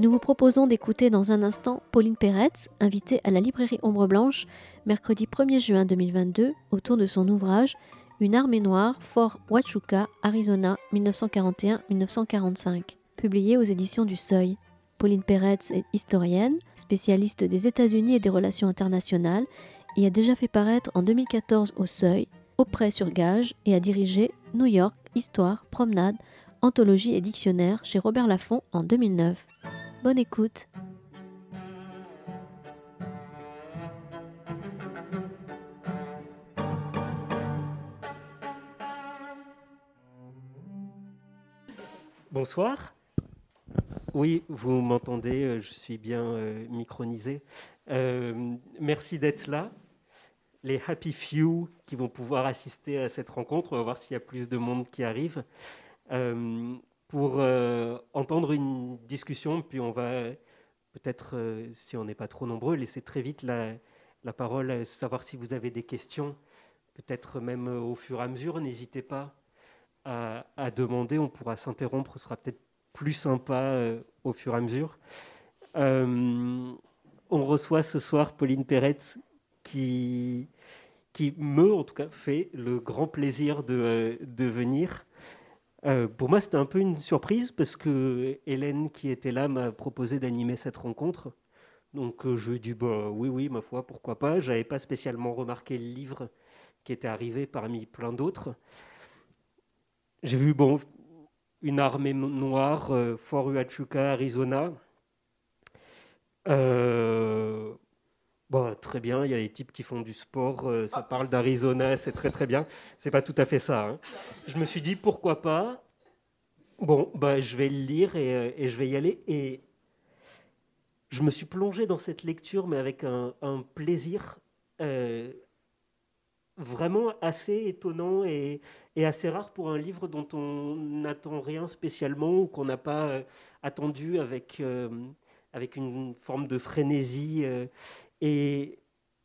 Nous vous proposons d'écouter dans un instant Pauline Peretz, invitée à la librairie Ombre Blanche, mercredi 1er juin 2022, autour de son ouvrage Une armée noire, Fort Huachuca, Arizona, 1941-1945, publié aux éditions du Seuil. Pauline Peretz est historienne, spécialiste des États-Unis et des relations internationales, et a déjà fait paraître en 2014 au Seuil, auprès sur gage, et a dirigé New York, Histoire, Promenade, Anthologie et Dictionnaire chez Robert Laffont en 2009. Bonne écoute. Bonsoir. Oui, vous m'entendez, euh, je suis bien euh, micronisé. Euh, merci d'être là. Les happy few qui vont pouvoir assister à cette rencontre, on va voir s'il y a plus de monde qui arrive, pour entendre une discussion, puis on va peut-être, si on n'est pas trop nombreux, laisser très vite la, parole, savoir si vous avez des questions, peut-être même au fur et à mesure, n'hésitez pas à, à demander, on pourra s'interrompre, ce sera peut-être plus sympa euh, au fur et à mesure. Euh, on reçoit ce soir Pauline Perrette qui, qui me, en tout cas, fait le grand plaisir de venir. Euh, pour moi, c'était un peu une surprise parce que Hélène, qui était là, m'a proposé d'animer cette rencontre. Donc, je lui ai dit bah, oui, oui, ma foi, pourquoi pas. Je n'avais pas spécialement remarqué le livre qui était arrivé parmi plein d'autres. J'ai vu, bon, une armée noire, euh, Fort Huachuca, Arizona. Euh, bon, très bien, il y a des types qui font du sport, euh, ça parle d'Arizona, c'est très très bien. C'est pas tout à fait ça. Hein. Je me suis dit pourquoi pas? Bon, bah, je vais le lire et, et, je vais y aller. Et je me suis plongé dans cette lecture, mais avec un, un plaisir vraiment assez étonnant et, assez rare pour un livre dont on n'attend rien spécialement ou qu'on n'a pas euh, attendu avec, euh, avec une forme de frénésie. Euh,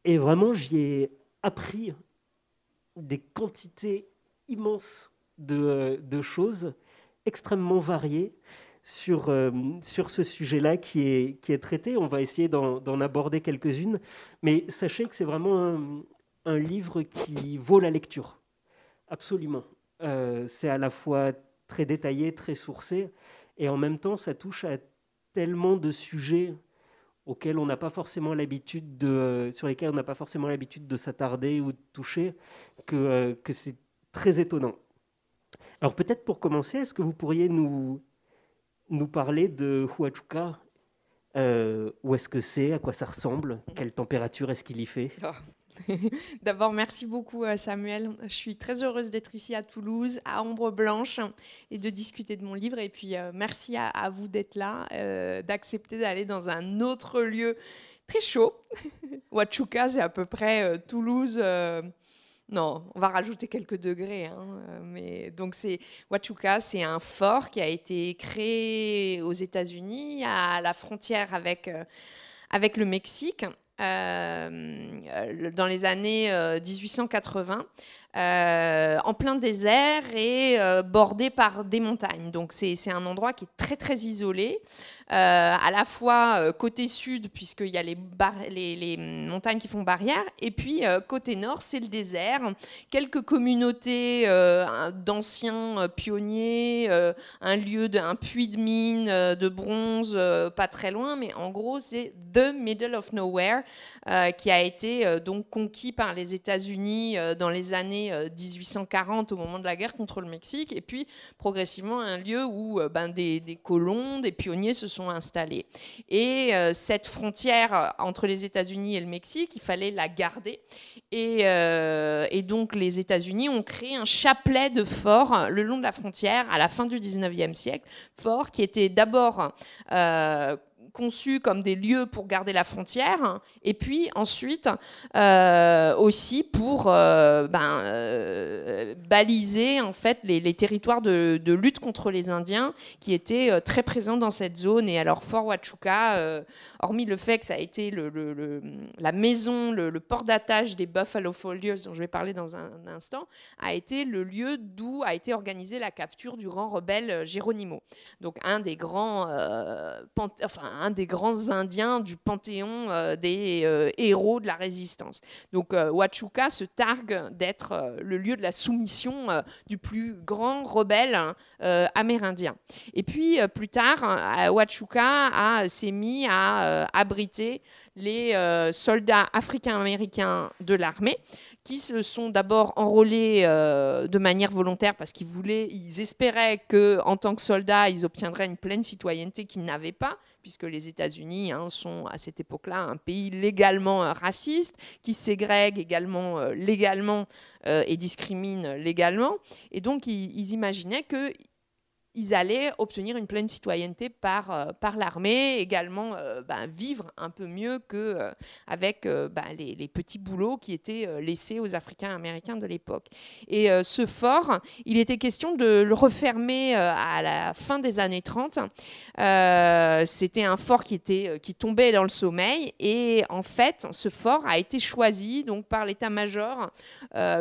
et, vraiment, j'y ai appris des quantités immenses de, choses extrêmement variées sur, sur ce sujet-là qui est, qui est traité. On va essayer d'en aborder quelques-unes, mais sachez que c'est vraiment un, un livre qui vaut la lecture. Absolument. Euh, c'est à la fois très détaillé, très sourcé, et en même temps, ça touche à tellement de sujets auxquels on n'a pas forcément l'habitude de, sur lesquels on n'a pas forcément l'habitude de s'attarder ou de toucher, que, euh, que c'est très étonnant. Alors peut-être pour commencer, est-ce que vous pourriez nous, nous parler de Huachuca euh, Où est-ce que c'est À quoi ça ressemble Quelle température est-ce qu'il y fait? Ah, D'abord, merci beaucoup euh, Samuel. Je suis très heureuse d'être ici à Toulouse, à Ombre Blanche, et de discuter de mon livre. Et puis, euh, merci à, vous d'être là, euh, d'accepter d'aller dans un autre lieu très chaud. Huachuca, c'est à peu près Toulouse. non, on va rajouter quelques degrés. Hein, mais donc c'est Huachuca, c'est un fort qui a été créé aux États-Unis à la frontière avec avec le Mexique euh, dans les années 1880. Euh, euh, en plein désert et bordé par des montagnes. Donc c'est un endroit qui est très très isolé. Euh, à la fois euh, côté sud, puisqu'il y a les, montagnes qui font barrière, et puis euh, côté nord, c'est le désert. Quelques communautés d'anciens pionniers, un lieu, de, un puits de mine de bronze pas très loin, mais en gros, c'est The Middle of Nowhere qui a été donc conquis par les États-Unis dans les années 1840 au moment de la guerre contre le Mexique, et puis progressivement un lieu où ben, des, des colons, des pionniers se sont sont installés. Et euh, cette frontière euh, entre les États-Unis et le Mexique, il fallait la garder. Et, euh, donc les États-Unis ont créé un chapelet de forts le long de la frontière à la fin du 19e siècle, forts qui étaient d'abord conçus comme des lieux pour garder la frontière, et puis ensuite euh, aussi pour euh, ben, euh, baliser en fait les, territoires de, lutte contre les Indiens qui étaient très présents dans cette zone. Et alors Fort Huachuca, hormis le fait que ça a été la maison, le, port d'attache des Buffalo Soldiers, dont je vais parler dans un, instant, a été le lieu d'où a été organisée la capture du grand rebelle Geronimo. Donc un des grands, enfin, un des grands Indiens du panthéon des héros de la résistance. Donc euh, Huachuca se targue d'être euh, le lieu de la soumission euh, du plus grand rebelle amérindien. Et puis plus tard, Huachuca s'est mis à abriter les soldats africains-américains de l'armée qui se sont d'abord enrôlés de manière volontaire parce qu'ils voulaient, ils espéraient que en tant que soldats, ils obtiendraient une pleine citoyenneté qu'ils n'avaient pas puisque les États-Unis hein, sont à cette époque-là un pays légalement euh, raciste, qui ségrègue également euh, légalement euh, et discrimine légalement. Et donc, ils imaginaient que ils allaient obtenir une pleine citoyenneté par, euh, par l'armée, également euh, ben, vivre un peu mieux qu'avec euh, avec ben, les, petits boulots qui étaient laissés aux Africains américains de l'époque. Et ce fort, il était question de le refermer à la fin des années 30. C'était un fort qui, était, qui tombait dans le sommeil et en fait, ce fort a été choisi donc, par l'état-major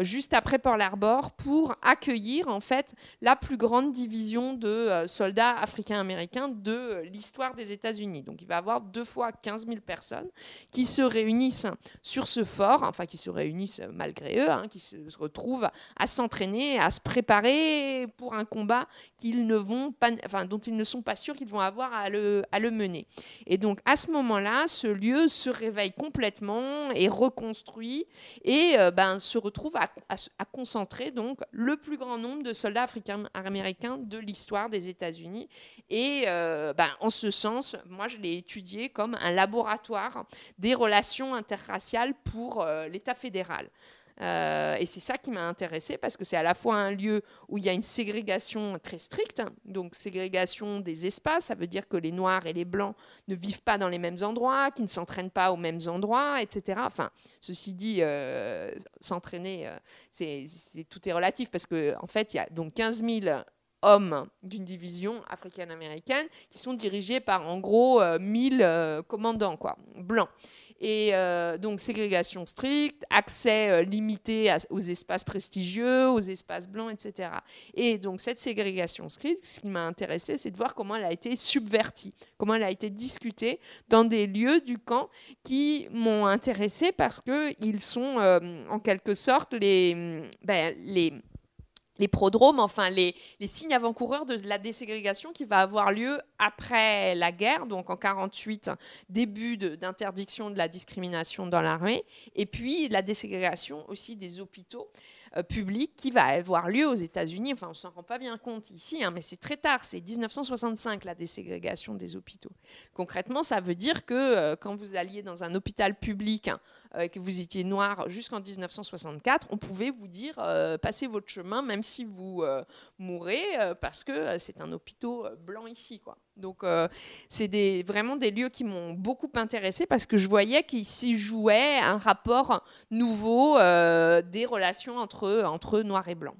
juste après Pearl Harbor pour accueillir en fait la plus grande division euh, soldats africains-américains de l'histoire des États-Unis. Donc il va y avoir deux fois 15 000 personnes qui se réunissent sur ce fort, enfin qui se réunissent malgré eux, hein, qui se retrouvent à s'entraîner, à se préparer pour un combat qu'ils ne vont pas, enfin, dont ils ne sont pas sûrs qu'ils vont avoir à le, à le mener. Et donc à ce moment-là, ce lieu se réveille complètement et reconstruit et euh, ben, se retrouve à, à concentrer donc le plus grand nombre de soldats africains-américains de l'histoire des États-Unis. Et euh, ben, en ce sens, moi, je l'ai étudié comme un laboratoire des relations interraciales pour euh, l'État fédéral. Euh, et c'est ça qui m'a intéressé parce que c'est à la fois un lieu où il y a une ségrégation très stricte, donc ségrégation des espaces, ça veut dire que les noirs et les blancs ne vivent pas dans les mêmes endroits, qu'ils ne s'entraînent pas aux mêmes endroits, etc. Enfin, ceci dit, s'entraîner, c'est, tout est relatif parce qu'en en fait, il y a donc 15 000 hommes d'une division africaine-américaine qui sont dirigés par en gros 1000 euh, euh, commandants quoi, blancs. Et euh, donc ségrégation stricte, accès limité aux espaces prestigieux, aux espaces blancs, etc. Et donc cette ségrégation stricte, ce qui m'a intéressé, c'est de voir comment elle a été subvertie, comment elle a été discutée dans des lieux du camp qui m'ont intéressé parce qu'ils sont en quelque sorte les, ben, les les prodromes, enfin les, signes avant-coureurs de la déségrégation qui va avoir lieu après la guerre, donc en 48, début d'interdiction de, la discrimination dans l'armée, et puis la déségrégation aussi des hôpitaux euh, publics qui va avoir lieu aux États-Unis. Enfin, on s'en rend pas bien compte ici, hein, mais c'est très tard, c'est 1965 la déségrégation des hôpitaux. Concrètement, ça veut dire que euh, quand vous alliez dans un hôpital public, euh, que vous étiez noir jusqu'en 1964, on pouvait vous dire euh, passez votre chemin même si vous euh, mourrez parce que c'est un hôpital blanc ici. Donc c'est vraiment des lieux qui m'ont beaucoup intéressé parce que je voyais qu'il s'y jouait un rapport nouveau des relations entre, entre noir et blanc.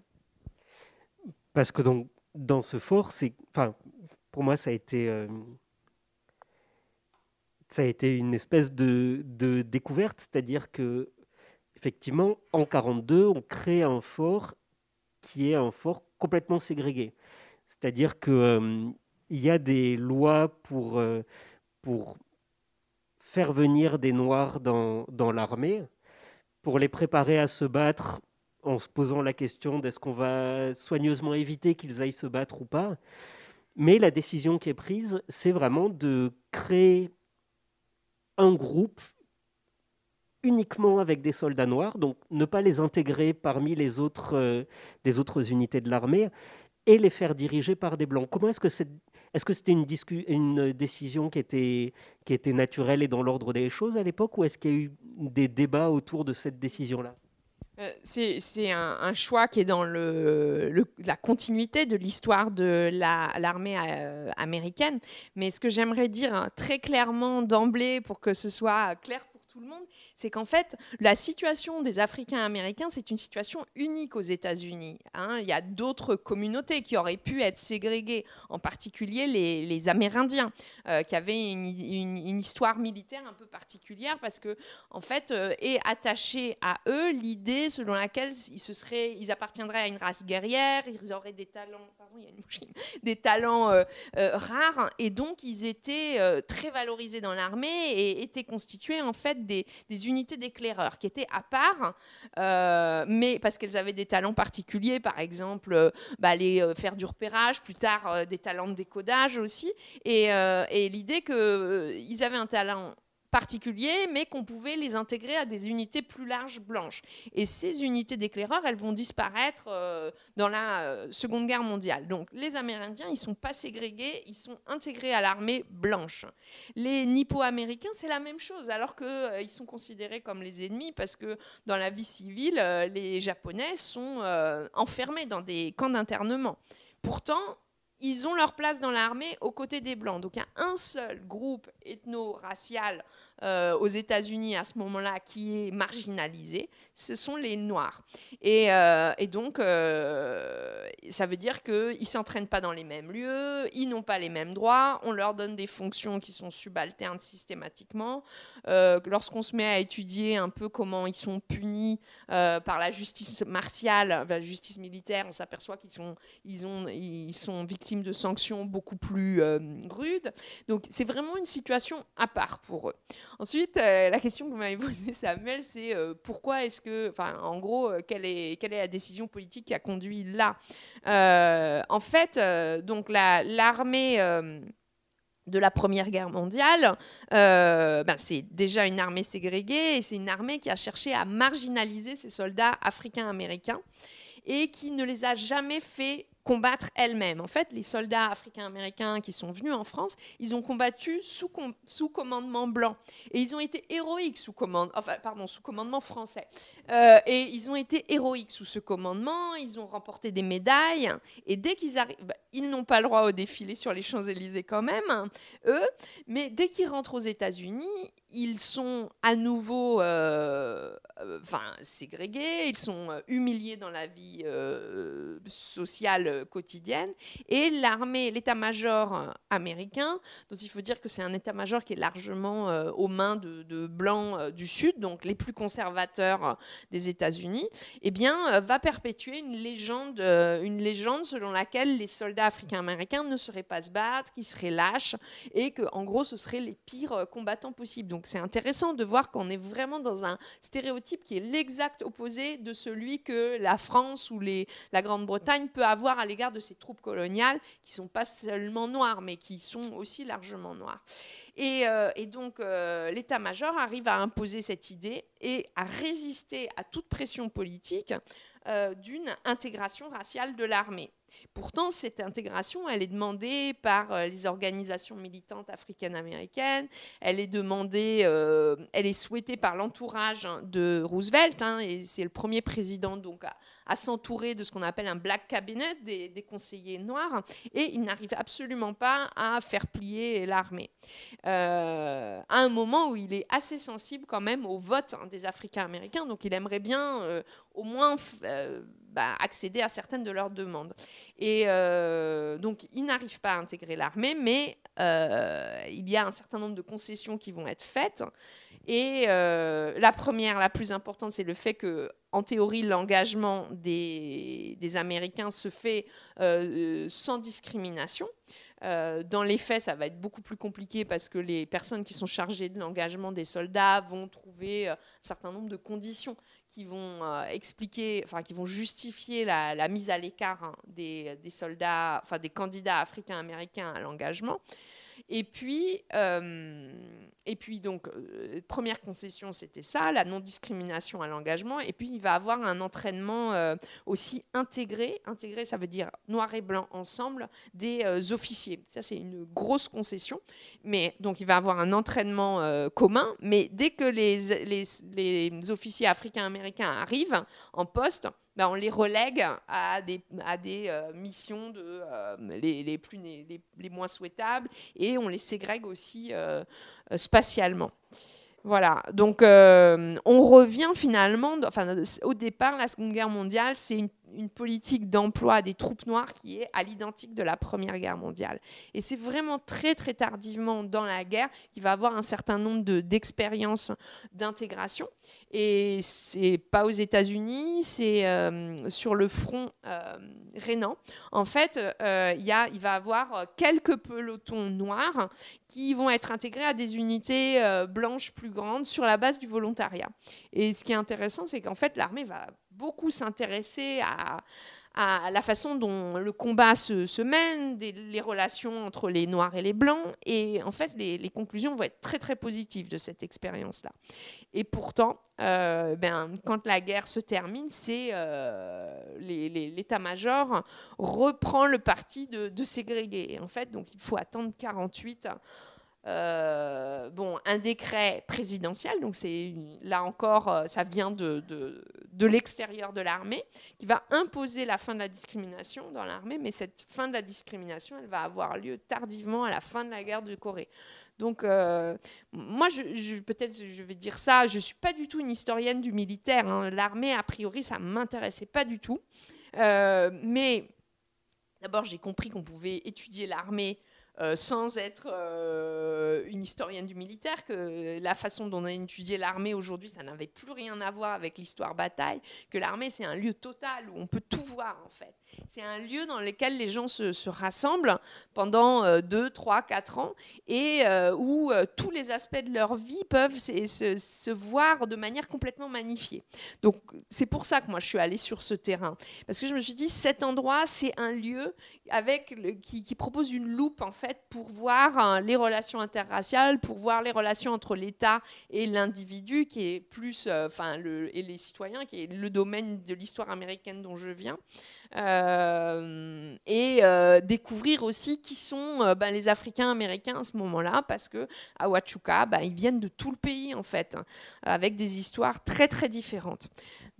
Parce que donc, dans ce fort, pour moi, ça a été ça a été une espèce de, découverte, c'est-à-dire que effectivement, en 42, on crée un fort qui est un fort complètement ségrégué. C'est-à-dire qu'il euh, y a des lois pour, euh, pour faire venir des Noirs dans, dans l'armée, pour les préparer à se battre en se posant la question d'est-ce qu'on va soigneusement éviter qu'ils aillent se battre ou pas. Mais la décision qui est prise, c'est vraiment de créer un groupe uniquement avec des soldats noirs, donc ne pas les intégrer parmi les autres, euh, les autres unités de l'armée et les faire diriger par des blancs. Comment est-ce que c'est que c'était une, décision qui était, qui était naturelle et dans l'ordre des choses à l'époque, ou est-ce qu'il y a eu des débats autour de cette décision-là? C'est un, choix qui est dans la continuité de l'histoire de l'armée euh, américaine. Mais ce que j'aimerais dire hein, très clairement d'emblée pour que ce soit clair pour tout le monde, c'est qu'en fait, la situation des Africains américains, c'est une situation unique aux États-Unis. Hein. Il y a d'autres communautés qui auraient pu être ségrégées, en particulier les, Amérindiens, euh, qui avaient une, histoire militaire un peu particulière, parce que, en fait, euh, est attachée à eux l'idée selon laquelle ils, se seraient, ils appartiendraient à une race guerrière, ils auraient des talents, euh, rares, et donc ils étaient très valorisés dans l'armée et étaient constitués en fait des, des unités d'éclaireurs qui étaient à part, euh, mais parce qu'elles avaient des talents particuliers, par exemple, euh, bah, aller euh, faire du repérage, plus tard des talents de décodage aussi, et, et l'idée qu'ils avaient un talent particuliers, mais qu'on pouvait les intégrer à des unités plus larges blanches. Et ces unités d'éclaireurs, elles vont disparaître euh, dans la euh, Seconde Guerre mondiale. Donc les Amérindiens, ils sont pas ségrégés, ils sont intégrés à l'armée blanche. Les Nippo-Américains, c'est la même chose, alors qu'ils euh, sont considérés comme les ennemis parce que dans la vie civile, les Japonais sont enfermés dans des camps d'internement. Pourtant, ils ont leur place dans l'armée aux côtés des Blancs. Donc il y a un seul groupe ethno-racial euh, aux États-Unis à ce moment-là qui est marginalisé, ce sont les Noirs. Et, euh, donc, euh, ça veut dire qu'ils ne s'entraînent pas dans les mêmes lieux, ils n'ont pas les mêmes droits, on leur donne des fonctions qui sont subalternes systématiquement. Lorsqu'on se met à étudier un peu comment ils sont punis par la justice martiale, la justice militaire, on s'aperçoit qu'ils sont, ils ils sont victimes de sanctions beaucoup plus rudes. Donc, c'est vraiment une situation à part pour eux. Ensuite, euh, la question que vous m'avez posée, Samuel, c'est euh, pourquoi est-ce que, enfin, en gros, euh, quelle, est, la décision politique qui a conduit là? En fait, donc l'armée de la Première Guerre mondiale, ben, c'est déjà une armée ségrégée et c'est une armée qui a cherché à marginaliser ses soldats africains-américains et qui ne les a jamais fait combattre elle-même. En fait, les soldats africains-américains qui sont venus en France, ils ont combattu sous, sous commandement blanc. Et ils ont été héroïques sous, enfin, pardon, sous commandement français. Euh, et ils ont été héroïques sous ce commandement, ils ont remporté des médailles. Et dès qu'ils arrivent, bah, ils n'ont pas le droit au défilé sur les Champs-Élysées quand même, hein, eux, mais dès qu'ils rentrent aux États-Unis, ils sont à nouveau euh, euh, enfin, ségrégés, ils sont euh, humiliés dans la vie sociale quotidienne. Et l'armée, l'état-major américain, dont il faut dire que c'est un état-major qui est largement aux mains de, blancs du Sud, donc les plus conservateurs des États-Unis, eh bien, va perpétuer une légende, une légende selon laquelle les soldats africains-américains ne seraient pas se battre, qu'ils seraient lâches, et que, en gros, ce seraient les pires combattants possibles. C'est intéressant de voir qu'on est vraiment dans un stéréotype qui est l'exact opposé de celui que la France ou la Grande-Bretagne peut avoir à l'égard de ses troupes coloniales, qui sont pas seulement noires, mais qui sont aussi largement noires. Et, euh, donc euh, l'état-major arrive à imposer cette idée et à résister à toute pression politique euh, d'une intégration raciale de l'armée. Pourtant, cette intégration, elle est demandée par euh, les organisations militantes africaines-américaines, elle est demandée, euh, elle est souhaitée par l'entourage de Roosevelt, hein, et c'est le premier président donc à, s'entourer de ce qu'on appelle un black cabinet, des, conseillers noirs, et il n'arrive absolument pas à faire plier l'armée. Euh, à un moment où il est assez sensible quand même au vote hein, des Africains-américains, donc il aimerait bien au moins bah, accéder à certaines de leurs demandes. Et euh, donc, ils n'arrivent pas à intégrer l'armée, mais euh, il y a un certain nombre de concessions qui vont être faites. Et euh, la première, la plus importante, c'est le fait que, en théorie, l'engagement des, des, Américains se fait sans discrimination. dans les faits, ça va être beaucoup plus compliqué parce que les personnes qui sont chargées de l'engagement des soldats vont trouver un certain nombre de conditions qui vont euh, qui vont justifier la, mise à l'écart hein, des, soldats, des candidats africains-américains à l'engagement. Et puis, euh, et puis donc, euh, première concession, c'était ça, la non-discrimination à l'engagement. Et puis, il va avoir un entraînement euh, aussi intégré. Intégré, ça veut dire noir et blanc ensemble, des officiers. Ça, c'est une grosse concession. Mais donc, il va avoir un entraînement commun. Mais dès que les, les, les officiers africains-américains arrivent en poste, ben, on les relègue à des, à des euh, missions euh, les, les, plus, les, les, moins souhaitables et on les ségrègue aussi euh, spatialement. Voilà, donc on revient finalement, enfin, au départ, la Seconde Guerre mondiale, c'est une, une, politique d'emploi des troupes noires qui est à l'identique de la Première Guerre mondiale. Et c'est vraiment très très tardivement dans la guerre qu'il va avoir un certain nombre d'expériences d'intégration. Et c'est pas aux États-Unis, c'est euh, sur le front euh, rhénan. En fait, euh, y a, il va avoir quelques pelotons noirs qui vont être intégrés à des unités blanches plus grandes sur la base du volontariat. Et ce qui est intéressant, c'est qu'en fait, l'armée va beaucoup s'intéresser à, la façon dont le combat se, mène, les relations entre les Noirs et les Blancs. Et en fait, les, conclusions vont être très très positives de cette expérience-là. Et pourtant, euh, ben, quand la guerre se termine, c'est euh, l'état-major reprend le parti de, de ségréguer. En fait, donc il faut attendre 48 euh, bon, un décret présidentiel, donc c'est là encore, euh, ça vient de, de, l'extérieur de l'armée, qui va imposer la fin de la discrimination dans l'armée, mais cette fin de la discrimination, elle va avoir lieu tardivement à la fin de la guerre de Corée. Donc, euh, moi, peut-être je vais dire ça, je ne suis pas du tout une historienne du militaire. Hein. L'armée, a priori, ça ne m'intéressait pas du tout. mais d'abord, j'ai compris qu'on pouvait étudier l'armée euh, sans être euh, une historienne du militaire, que la façon dont on a étudié l'armée aujourd'hui, ça n'avait plus rien à voir avec l'histoire bataille, que l'armée c'est un lieu total où on peut tout voir en fait. C'est un lieu dans lequel les gens se, rassemblent pendant 2, 3, 4 ans et euh, où euh, tous les aspects de leur vie peuvent se, voir de manière complètement magnifiée. Donc c'est pour ça que moi je suis allée sur ce terrain. Parce que je me suis dit, cet endroit, c'est un lieu avec qui, propose une loupe en fait pour voir hein, les relations interraciales, pour voir les relations entre l'État et l'individu, qui est plus, euh, enfin, et les citoyens, qui est le domaine de l'histoire américaine dont je viens. Euh, et euh, découvrir aussi qui sont euh, ben, les Africains américains à ce moment-là, parce que à Huachuca, ben, ils viennent de tout le pays en fait, hein, avec des histoires très très différentes.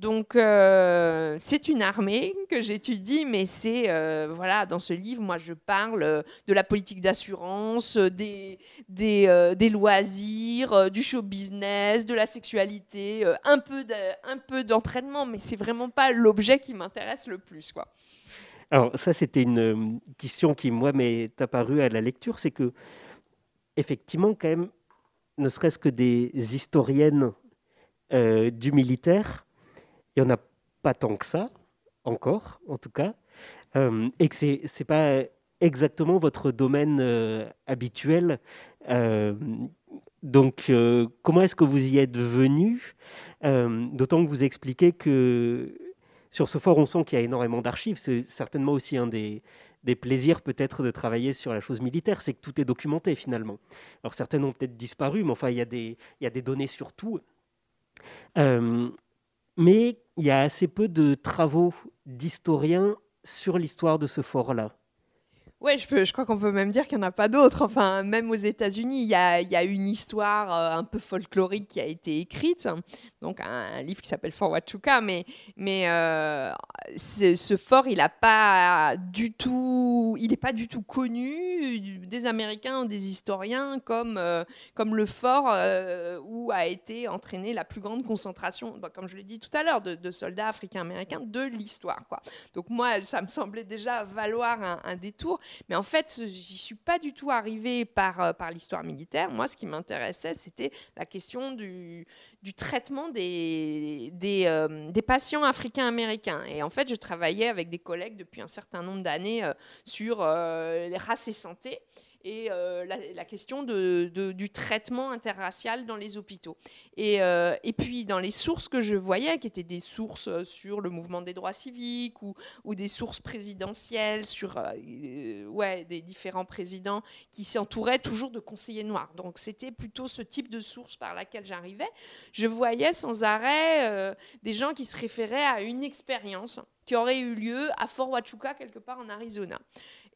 Donc c'est une armée que j'étudie, mais c'est voilà dans ce livre, moi je parle de la politique d'assurance, des des, des, loisirs, du show business, de la sexualité, un peu un peu d'entraînement, mais c'est vraiment pas l'objet qui m'intéresse le plus quoi. Alors ça, c'était une euh, question qui, moi, m'est apparue à la lecture, c'est que, effectivement, quand même, ne serait-ce que des historiennes euh, du militaire, il n'y en a pas tant que ça, encore, en tout cas, euh, et que ce n'est pas exactement votre domaine habituel. donc, comment est-ce que vous y êtes venu D'autant que vous expliquez que sur ce fort, on sent qu'il y a énormément d'archives. C'est certainement aussi un des, plaisirs peut-être de travailler sur la chose militaire, c'est que tout est documenté finalement. Alors certaines ont peut-être disparu, mais enfin il y a des, données sur tout. Euh, mais il y a assez peu de travaux d'historiens sur l'histoire de ce fort-là. Oui, je, crois qu'on peut même dire qu'il n'y en a pas d'autres. Enfin, même aux États-Unis, il y a, une histoire euh, un peu folklorique qui a été écrite, donc un, livre qui s'appelle Fort Huachuca, mais, euh, ce fort, il n'est pas du tout connu des Américains ou des historiens comme, euh, le fort où a été entraînée la plus grande concentration, bah, comme je l'ai dit tout à l'heure, de, soldats africains-américains de l'histoire. Donc moi, ça me semblait déjà valoir un détour. Mais en fait, j'y suis pas du tout arrivée par, euh, par l'histoire militaire. Moi, ce qui m'intéressait, c'était la question du, du traitement des, euh, des patients africains-américains. Et en fait, je travaillais avec des collègues depuis un certain nombre d'années euh, sur les races et santé. Et la, question du traitement interracial dans les hôpitaux. Et, et, puis dans les sources que je voyais, qui étaient des sources sur le mouvement des droits civiques ou, ou des sources présidentielles sur ouais, des différents présidents qui s'entouraient toujours de conseillers noirs. Donc c'était plutôt ce type de source par laquelle j'arrivais. Je voyais sans arrêt des gens qui se référaient à une expérience qui aurait eu lieu à Fort Huachuca, quelque part en Arizona.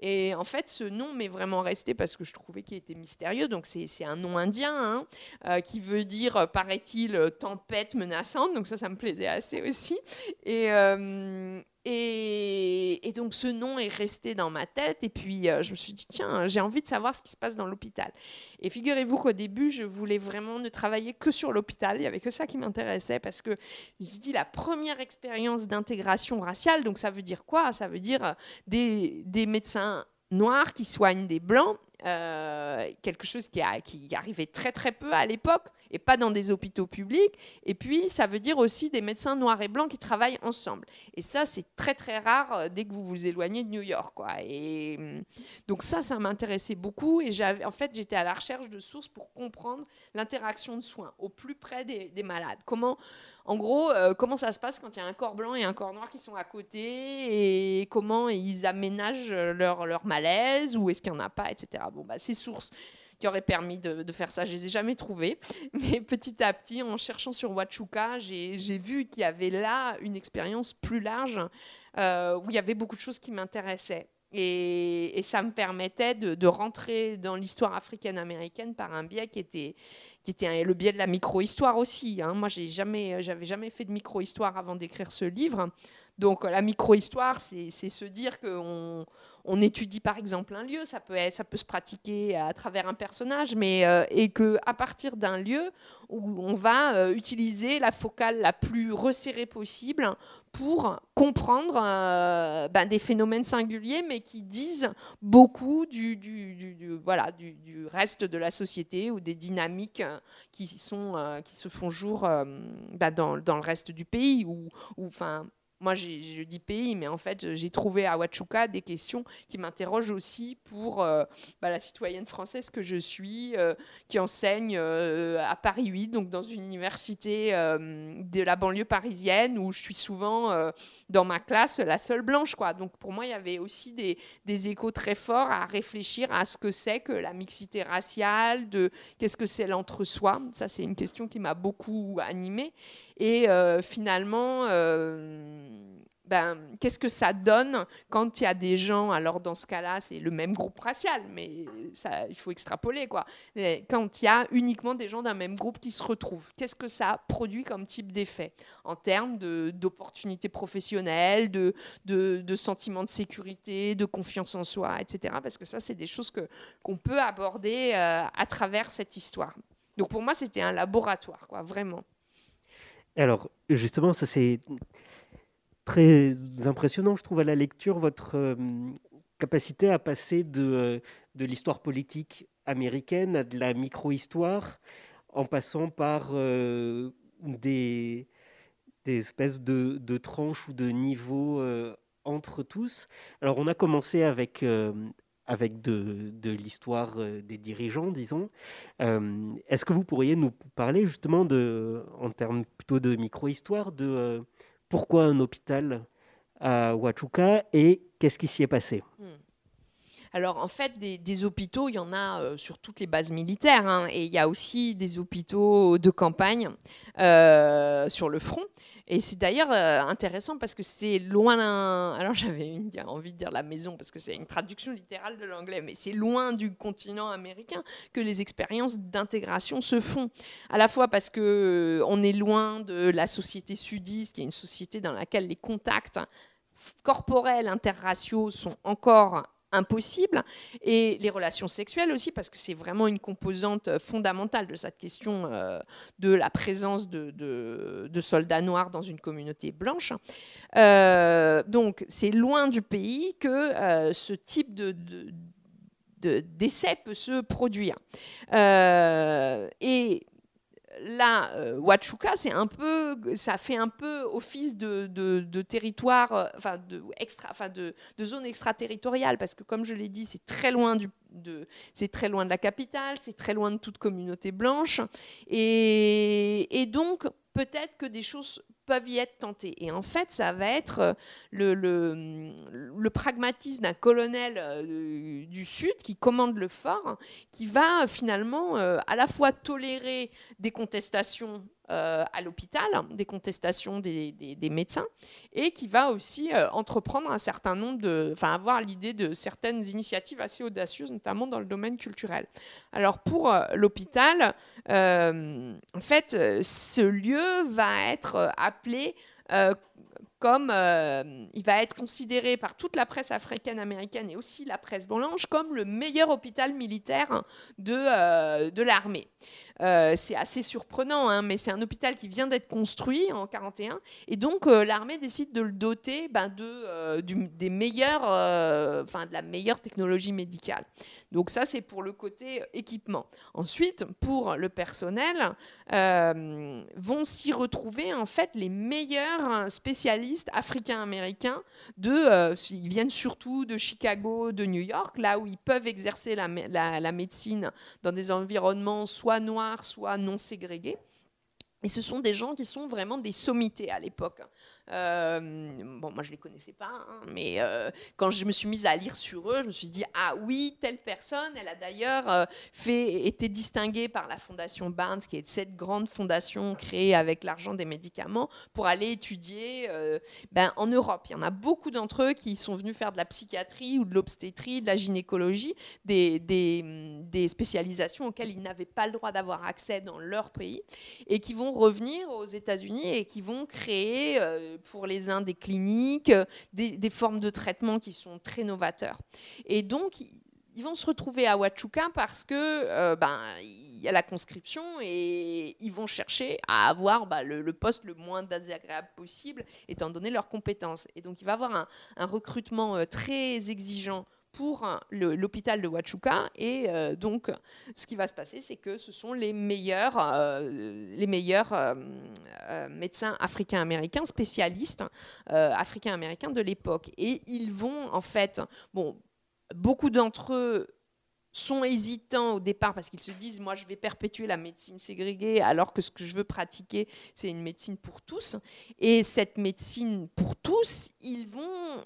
Et en fait, ce nom m'est vraiment resté parce que je trouvais qu'il était mystérieux. Donc, c'est un nom indien hein, euh, qui veut dire, paraît-il, tempête menaçante. Donc, ça, ça me plaisait assez aussi. Et, euh, et, donc ce nom est resté dans ma tête. Et puis euh, je me suis dit tiens j'ai envie de savoir ce qui se passe dans l'hôpital. Et figurez-vous qu'au début je voulais vraiment ne travailler que sur l'hôpital, il y avait que ça qui m'intéressait parce que je me suis dit la première expérience d'intégration raciale donc ça veut dire quoi? Ça veut dire des, des médecins noirs qui soignent des blancs euh, quelque chose qui, qui arrivait très très peu à l'époque et pas dans des hôpitaux publics. Et puis, ça veut dire aussi des médecins noirs et blancs qui travaillent ensemble. Et ça, c'est très très rare euh, dès que vous vous éloignez de New York. Quoi. Et hum, donc ça, ça m'intéressait beaucoup. Et en fait, j'étais à la recherche de sources pour comprendre l'interaction de soins au plus près des, des malades. Comment en gros, euh, comment ça se passe quand il y a un corps blanc et un corps noir qui sont à côté et comment ils aménagent leur, leur malaise ou est-ce qu'il n'y en a pas, etc. Bon, bah, ces sources qui auraient permis de, faire ça, je les ai jamais trouvées. Mais petit à petit, en cherchant sur Huachuca, j'ai vu qu'il y avait là une expérience plus large euh, où il y avait beaucoup de choses qui m'intéressaient. Et, ça me permettait de, de rentrer dans l'histoire africaine-américaine par un biais qui était, qui était le biais de la micro-histoire aussi. Hein. Moi, j'ai jamais, j'avais jamais fait de micro-histoire avant d'écrire ce livre. Donc la micro-histoire, c'est se dire qu'on on étudie par exemple un lieu, ça peut, se pratiquer à travers un personnage, mais euh, et que à partir d'un lieu on va euh, utiliser la focale la plus resserrée possible pour comprendre euh, ben, des phénomènes singuliers, mais qui disent beaucoup du, reste de la société ou des dynamiques qui, se font jour ben, dans, le reste du pays. Ou, moi, je dis pays, mais en fait, j'ai trouvé à Huachuca des questions qui m'interrogent aussi pour euh, bah, la citoyenne française que je suis, euh, qui enseigne euh, à Paris 8, donc dans une université de la banlieue parisienne, où je suis souvent dans ma classe la seule blanche. Donc pour moi, il y avait aussi des, échos très forts à réfléchir à ce que c'est que la mixité raciale, qu'est-ce que c'est l'entre-soi. Ça, c'est une question qui m'a beaucoup animée. Et euh, finalement, euh, ben, qu'est-ce que ça donne quand il y a des gens, alors dans ce cas-là, c'est le même groupe racial, mais il faut extrapoler, quoi. quand il y a uniquement des gens d'un même groupe qui se retrouvent, qu'est-ce que ça produit comme type d'effet en termes d'opportunités professionnelles, de, de, de sentiment de sécurité, de confiance en soi, etc. Parce que ça, c'est des choses qu'on peut aborder euh, à travers cette histoire. Donc pour moi, c'était un laboratoire, quoi, vraiment. Alors, justement, ça c'est très impressionnant, je trouve, à la lecture, votre euh, capacité à passer de, euh, de l'histoire politique américaine à de la micro-histoire, en passant par euh, des, espèces de, tranches ou de niveaux entre tous. Alors, on a commencé avec avec de, l'histoire euh, des dirigeants, disons. Euh, est-ce que vous pourriez nous parler justement, de, en termes plutôt de micro-histoire, de euh, pourquoi un hôpital à Huachuca et qu'est-ce qui s'y est passé? Hmm. Alors en fait, des, hôpitaux, il y en a sur toutes les bases militaires, hein, et il y a aussi des hôpitaux de campagne sur le front. Et c'est d'ailleurs euh, intéressant parce que c'est loin. Alors j'avais envie de dire la maison parce que c'est une traduction littérale de l'anglais, mais c'est loin du continent américain que les expériences d'intégration se font. À la fois parce que euh, on est loin de la société sudiste, qui est une société dans laquelle les contacts corporels interraciaux sont encore impossible. Et les relations sexuelles aussi, parce que c'est vraiment une composante euh, fondamentale de cette question euh, de la présence de, de, soldats noirs dans une communauté blanche. Euh, donc c'est loin du pays que ce type de, d'essai peut se produire. et là, euh, Huachuca, c'est un peu, ça fait un peu office de, territoire, euh, enfin de zone extraterritoriale, parce que comme je l'ai dit, c'est très loin de, la capitale, c'est très loin de toute communauté blanche, et donc peut-être que des choses peuvent y être tentées. Et en fait, ça va être euh, le, le, pragmatisme d'un colonel euh, du Sud qui commande le fort, qui va finalement euh, à la fois tolérer des contestations euh, à l'hôpital, des contestations des, médecins, et qui va aussi euh, entreprendre un certain nombre de, enfin avoir l'idée de certaines initiatives assez audacieuses, notamment dans le domaine culturel. Alors pour euh, l'hôpital, en fait, ce lieu va être appelé comme il va être considéré par toute la presse africaine américaine et aussi la presse blanche comme le meilleur hôpital militaire de, de l'armée. Euh, c'est assez surprenant, hein, mais c'est un hôpital qui vient d'être construit en 41, et donc euh, l'armée décide de le doter ben, de, euh, des meilleurs, enfin de la meilleure technologie médicale. Donc ça, c'est pour le côté équipement. Ensuite, pour le personnel, vont s'y retrouver en fait les meilleurs spécialistes africains-américains de, ils viennent surtout de Chicago, de New York, là où ils peuvent exercer la, la médecine dans des environnements soit noirs soit non ségrégés. Et ce sont des gens qui sont vraiment des sommités à l'époque. Euh, bon, moi je les connaissais pas, hein, mais euh, quand je me suis mise à lire sur eux, je me suis dit ah oui, telle personne, elle a d'ailleurs euh, fait été distinguée par la fondation Barnes, qui est cette grande fondation créée avec l'argent des médicaments pour aller étudier ben, en Europe. Il y en a beaucoup d'entre eux qui sont venus faire de la psychiatrie ou de l'obstétrie, de la gynécologie, des, des, des spécialisations auxquelles ils n'avaient pas le droit d'avoir accès dans leur pays, et qui vont revenir aux États-Unis et qui vont créer pour les uns des cliniques, des, formes de traitement qui sont très novateurs. Et donc, ils vont se retrouver à Huachuca parce que euh, ben il y a la conscription et ils vont chercher à avoir bah, le, poste le moins désagréable possible étant donné leurs compétences. Et donc il va y avoir un, recrutement euh, très exigeant pour l'hôpital de Huachuca. Et euh, donc, ce qui va se passer, c'est que ce sont les meilleurs, euh, les meilleurs euh, médecins africains-américains, spécialistes africains-américains de l'époque. Et ils vont, en fait, bon, beaucoup d'entre eux sont hésitants au départ parce qu'ils se disent moi je vais perpétuer la médecine ségrégée alors que ce que je veux pratiquer c'est une médecine pour tous et cette médecine pour tous ils vont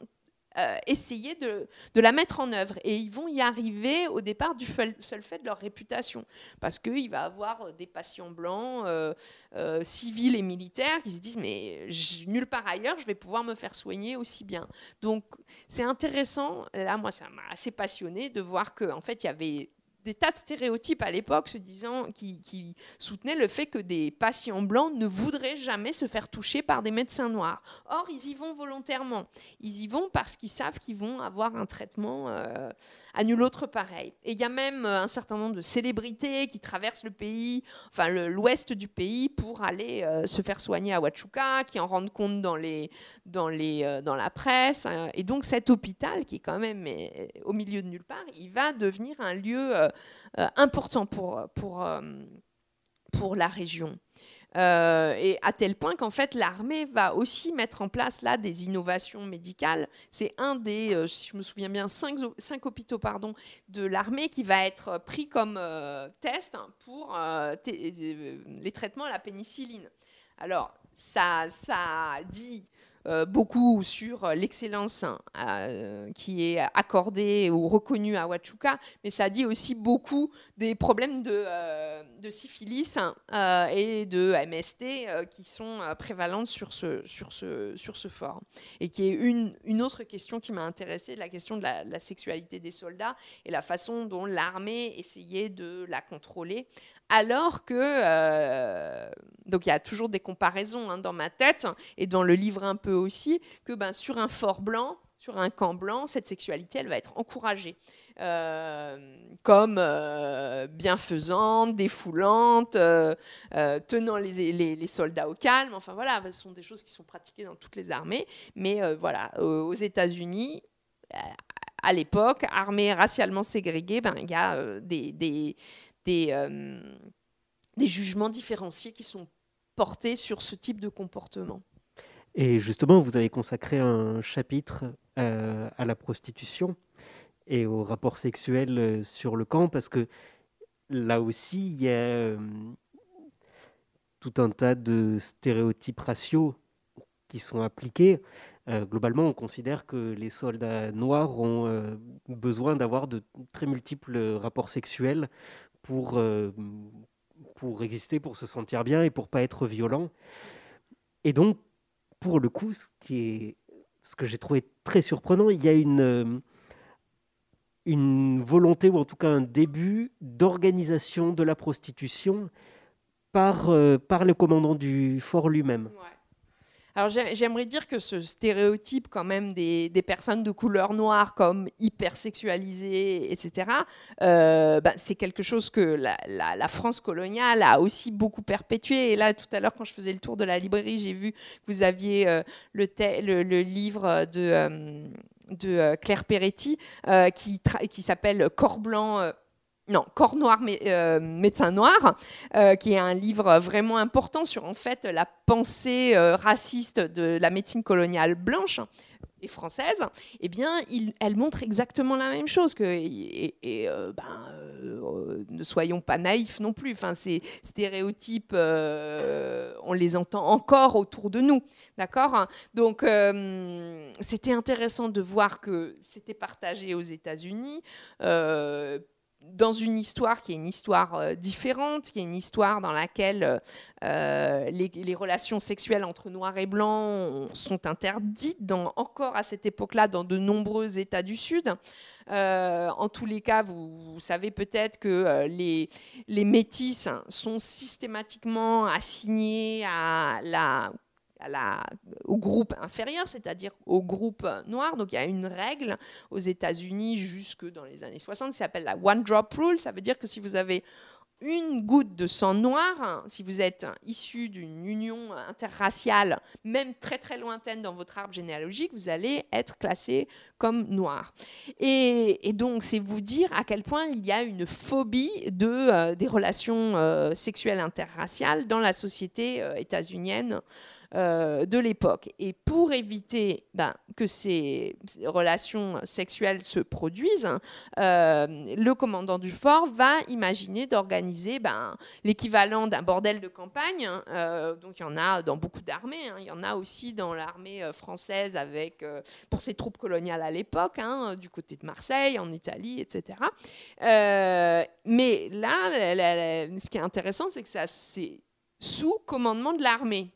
euh, essayer de, la mettre en œuvre. Et ils vont y arriver au départ du seul fait de leur réputation. Parce qu'il va avoir des patients blancs, euh, euh, civils et militaires, qui se disent, mais nulle part ailleurs, je vais pouvoir me faire soigner aussi bien. Donc c'est intéressant, là moi ça m'a assez passionné de voir qu'en en fait il y avait des tas de stéréotypes à l'époque se disant qui, soutenaient le fait que des patients blancs ne voudraient jamais se faire toucher par des médecins noirs. Or, ils y vont volontairement. Ils y vont parce qu'ils savent qu'ils vont avoir un traitement euh, à nul autre pareil. Et il y a même euh, un certain nombre de célébrités qui traversent le pays, enfin l'ouest du pays, pour aller euh, se faire soigner à Huachuca, qui en rendent compte dans, les, dans, les, dans la presse. et donc cet hôpital, qui est quand même au milieu de nulle part, il va devenir un lieu important pour, pour, pour la région. Euh, et à tel point qu'en fait l'armée va aussi mettre en place là des innovations médicales. C'est un des, euh, si je me souviens bien, cinq, cinq hôpitaux pardon, de l'armée qui va être pris comme euh, test pour les traitements à la pénicilline. Alors ça, ça dit euh, beaucoup sur l'excellence hein, euh, qui est accordée ou reconnue à Huachuca, mais ça dit aussi beaucoup des problèmes de, euh, syphilis et de MST qui sont prévalentes sur ce, fort. Et qui est une autre question qui m'a intéressée, la question de la, sexualité des soldats et la façon dont l'armée essayait de la contrôler alors que euh, donc il y a toujours des comparaisons hein, dans ma tête et dans le livre un peu aussi que ben, sur un fort blanc, sur un camp blanc, cette sexualité elle va être encouragée. Euh, comme euh, bienfaisante, défoulante, tenant les, soldats au calme. Enfin voilà, ce sont des choses qui sont pratiquées dans toutes les armées. Mais voilà, aux États-Unis, à l'époque, armée racialement ségrégée, ben, il y a des, des, des jugements différenciés qui sont portés sur ce type de comportement. Et justement, vous avez consacré un chapitre euh, à la prostitution et au rapport sexuel euh, sur le camp, parce que là aussi, il y a euh, tout un tas de stéréotypes raciaux qui sont appliqués. globalement, on considère que les soldats noirs ont besoin d'avoir de très multiples rapports sexuels pour, pour exister, pour se sentir bien et pour pas être violent. Et donc, pour le coup, ce, qui ce que j'ai trouvé très surprenant, il y a une, euh, une volonté, ou en tout cas un début, d'organisation de la prostitution par, euh, par le commandant du fort lui-même. Alors j'aimerais dire que ce stéréotype quand même des, personnes de couleur noire comme hypersexualisées, etc., euh, bah, c'est quelque chose que la, France coloniale a aussi beaucoup perpétué. Et là, tout à l'heure, quand je faisais le tour de la librairie, j'ai vu que vous aviez euh, le, le, livre de... Euh, de Claire Peretti qui, qui s'appelle Corps blanc non, Corps noir, euh, médecin noir, euh, qui est un livre vraiment important sur en fait la pensée euh, raciste de la médecine coloniale blanche et française, eh bien, elle montre exactement la même chose. Que, ben, ne soyons pas naïfs non plus. Enfin, ces stéréotypes, on les entend encore autour de nous. D'accord? Donc, c'était intéressant de voir que c'était partagé aux États-Unis dans une histoire qui est une histoire euh, différente, qui est une histoire dans laquelle euh, les, relations sexuelles entre noirs et blancs sont interdites, encore à cette époque-là, dans de nombreux États du Sud. Euh, en tous les cas, vous, savez peut-être que les, les métis sont systématiquement assignés à la au groupe inférieur, c'est-à-dire au groupe noir. Donc il y a une règle aux États-Unis jusque dans les années 60 qui s'appelle la One Drop Rule. Ça veut dire que si vous avez une goutte de sang noir, si vous êtes issu d'une union interraciale, même très très lointaine dans votre arbre généalogique, vous allez être classé comme noir. Et, donc c'est vous dire à quel point il y a une phobie euh, des relations euh, sexuelles interraciales dans la société euh, états-unienne euh, de l'époque. Et pour éviter ben, que ces relations sexuelles se produisent, euh, le commandant du fort va imaginer d'organiser ben, l'équivalent d'un bordel de campagne. Euh, donc il y en a dans beaucoup d'armées. Hein. Il y en a aussi dans l'armée française avec, pour ses troupes coloniales à l'époque, hein, du côté de Marseille, en Italie, etc. mais là, ce qui est intéressant, c'est que c'est sous commandement de l'armée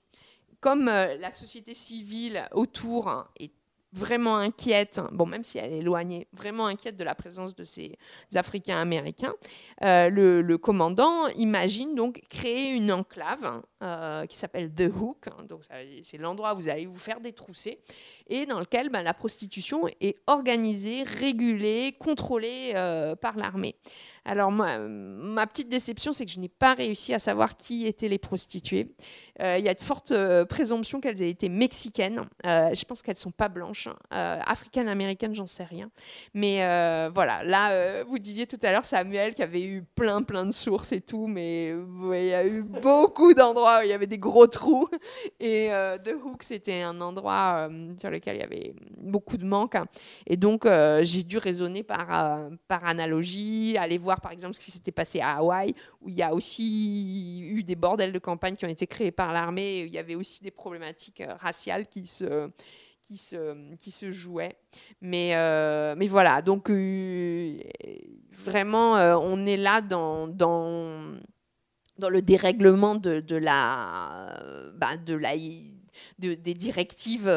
comme euh, la société civile autour est vraiment inquiète, bon, même si elle est éloignée, vraiment inquiète de la présence de ces Africains américains, euh, le, commandant imagine donc créer une enclave euh, qui s'appelle The Hook, hein, donc c'est l'endroit où vous allez vous faire détrousser, et dans lequel ben, la prostitution est organisée, régulée, contrôlée par l'armée. Alors, ma petite déception, c'est que je n'ai pas réussi à savoir qui étaient les prostituées. Euh, il y a de fortes euh, présomptions qu'elles aient été mexicaines. Euh, je pense qu'elles ne sont pas blanches. africaines, américaines, j'en sais rien. Mais voilà, là, vous disiez tout à l'heure, Samuel, qui avait eu plein, plein de sources et tout, mais il y a eu beaucoup d'endroits où il y avait des gros trous. Et The Hook, c'était un endroit sur lequel il y avait beaucoup de manques. Et donc, j'ai dû raisonner par, par analogie, aller voir par exemple ce qui s'était passé à Hawaï, où il y a aussi eu des bordels de campagne qui ont été créés par l'armée, il y avait aussi des problématiques euh, raciales qui se, jouaient. Mais, euh, voilà, donc euh, vraiment, on est là dans, le dérèglement bah, des directives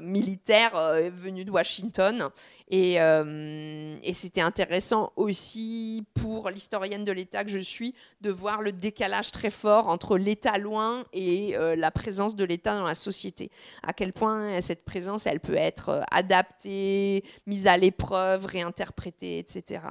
militaires venues de Washington euh, et, c'était intéressant aussi pour l'historienne de l'État que je suis de voir le décalage très fort entre l'État loin et euh, la présence de l'État dans la société. À quel point cette présence, elle peut être euh, adaptée, mise à l'épreuve, réinterprétée, etc.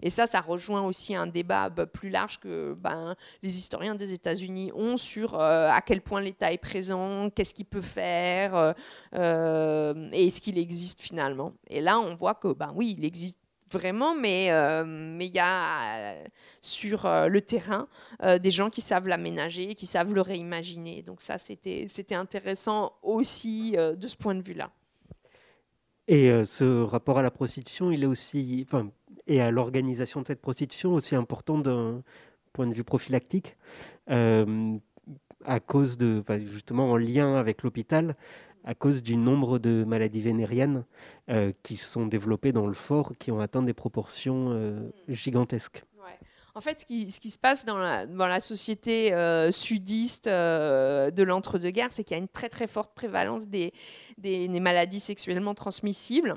Et ça, ça rejoint aussi un débat bah, plus large que ben, les historiens des États-Unis ont sur à quel point l'État est présent, qu'est-ce qu'il peut faire, et est-ce qu'il existe finalement. Et là, voit que, ben oui, il existe vraiment, mais mais il y a sur le terrain des gens qui savent l'aménager, qui savent le réimaginer. Donc ça, c'était c'était intéressant aussi de ce point de vue-là. Et ce rapport à la prostitution, il est aussi, enfin, et à l'organisation de cette prostitution aussi important d'un point de vue prophylactique, à cause de, justement en lien avec l'hôpital, à cause du nombre de maladies vénériennes euh, qui sont développées dans le fort, qui ont atteint des proportions euh, gigantesques. En fait, ce qui, ce qui, se passe dans la, dans la société euh, sudiste de l'entre-deux-guerres, c'est qu'il y a une très très forte prévalence des, des maladies sexuellement transmissibles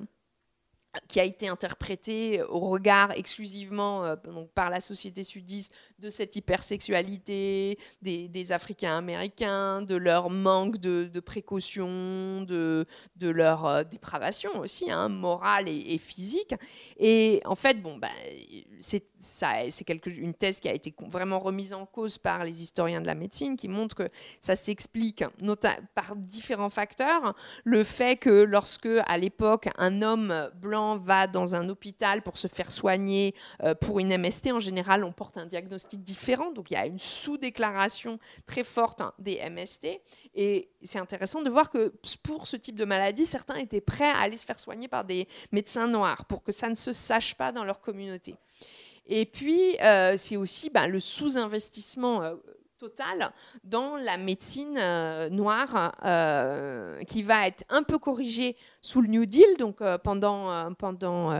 qui a été interprété au regard exclusivement euh, donc, par la société sudiste de cette hypersexualité des, des Africains américains, de leur manque de, de précaution, de, leur euh, dépravation aussi, hein, morale et, physique. Et en fait, bon, ben, c'est une thèse qui a été vraiment remise en cause par les historiens de la médecine, qui montre que ça s'explique par différents facteurs. Le fait que lorsque, à l'époque, un homme blanc va dans un hôpital pour se faire soigner euh, pour une MST, en général, on porte un diagnostic différent. Donc il y a une sous-déclaration très forte hein, des MST. Et c'est intéressant de voir que pour ce type de maladie, certains étaient prêts à aller se faire soigner par des médecins noirs pour que ça ne se sache pas dans leur communauté. Et puis, euh, c'est aussi ben, le sous-investissement euh, total dans la médecine euh, noire qui va être un peu corrigée sous le New Deal, donc pendant, pendant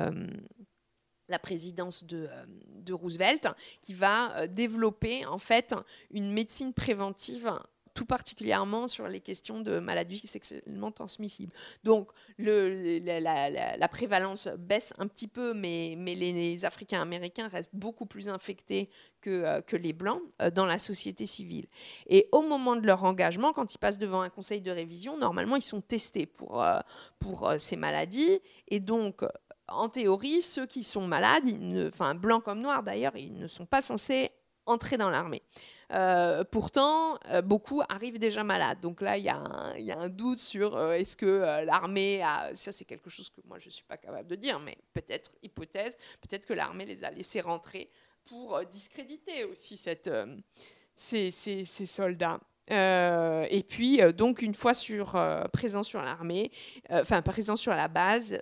la présidence de, de, Roosevelt, qui va développer en fait une médecine préventive tout particulièrement sur les questions de maladies sexuellement transmissibles. Donc la, prévalence baisse un petit peu, mais, les, Africains américains restent beaucoup plus infectés que, euh, les Blancs euh, dans la société civile. Et au moment de leur engagement, quand ils passent devant un conseil de révision, normalement, ils sont testés pour, euh, pour ces maladies. Et donc, en théorie, ceux qui sont malades, enfin blancs comme noirs d'ailleurs, ils ne sont pas censés entrer dans l'armée. Euh, pourtant, euh, beaucoup arrivent déjà malades. Donc là, il y, a un doute sur euh, est-ce que l'armée a... Ça, c'est quelque chose que moi, je ne suis pas capable de dire, mais peut-être, hypothèse, peut-être que l'armée les a laissés rentrer pour discréditer aussi ces, ces, soldats. et puis, donc, une fois sur, présent sur l'armée, enfin, présent sur la base,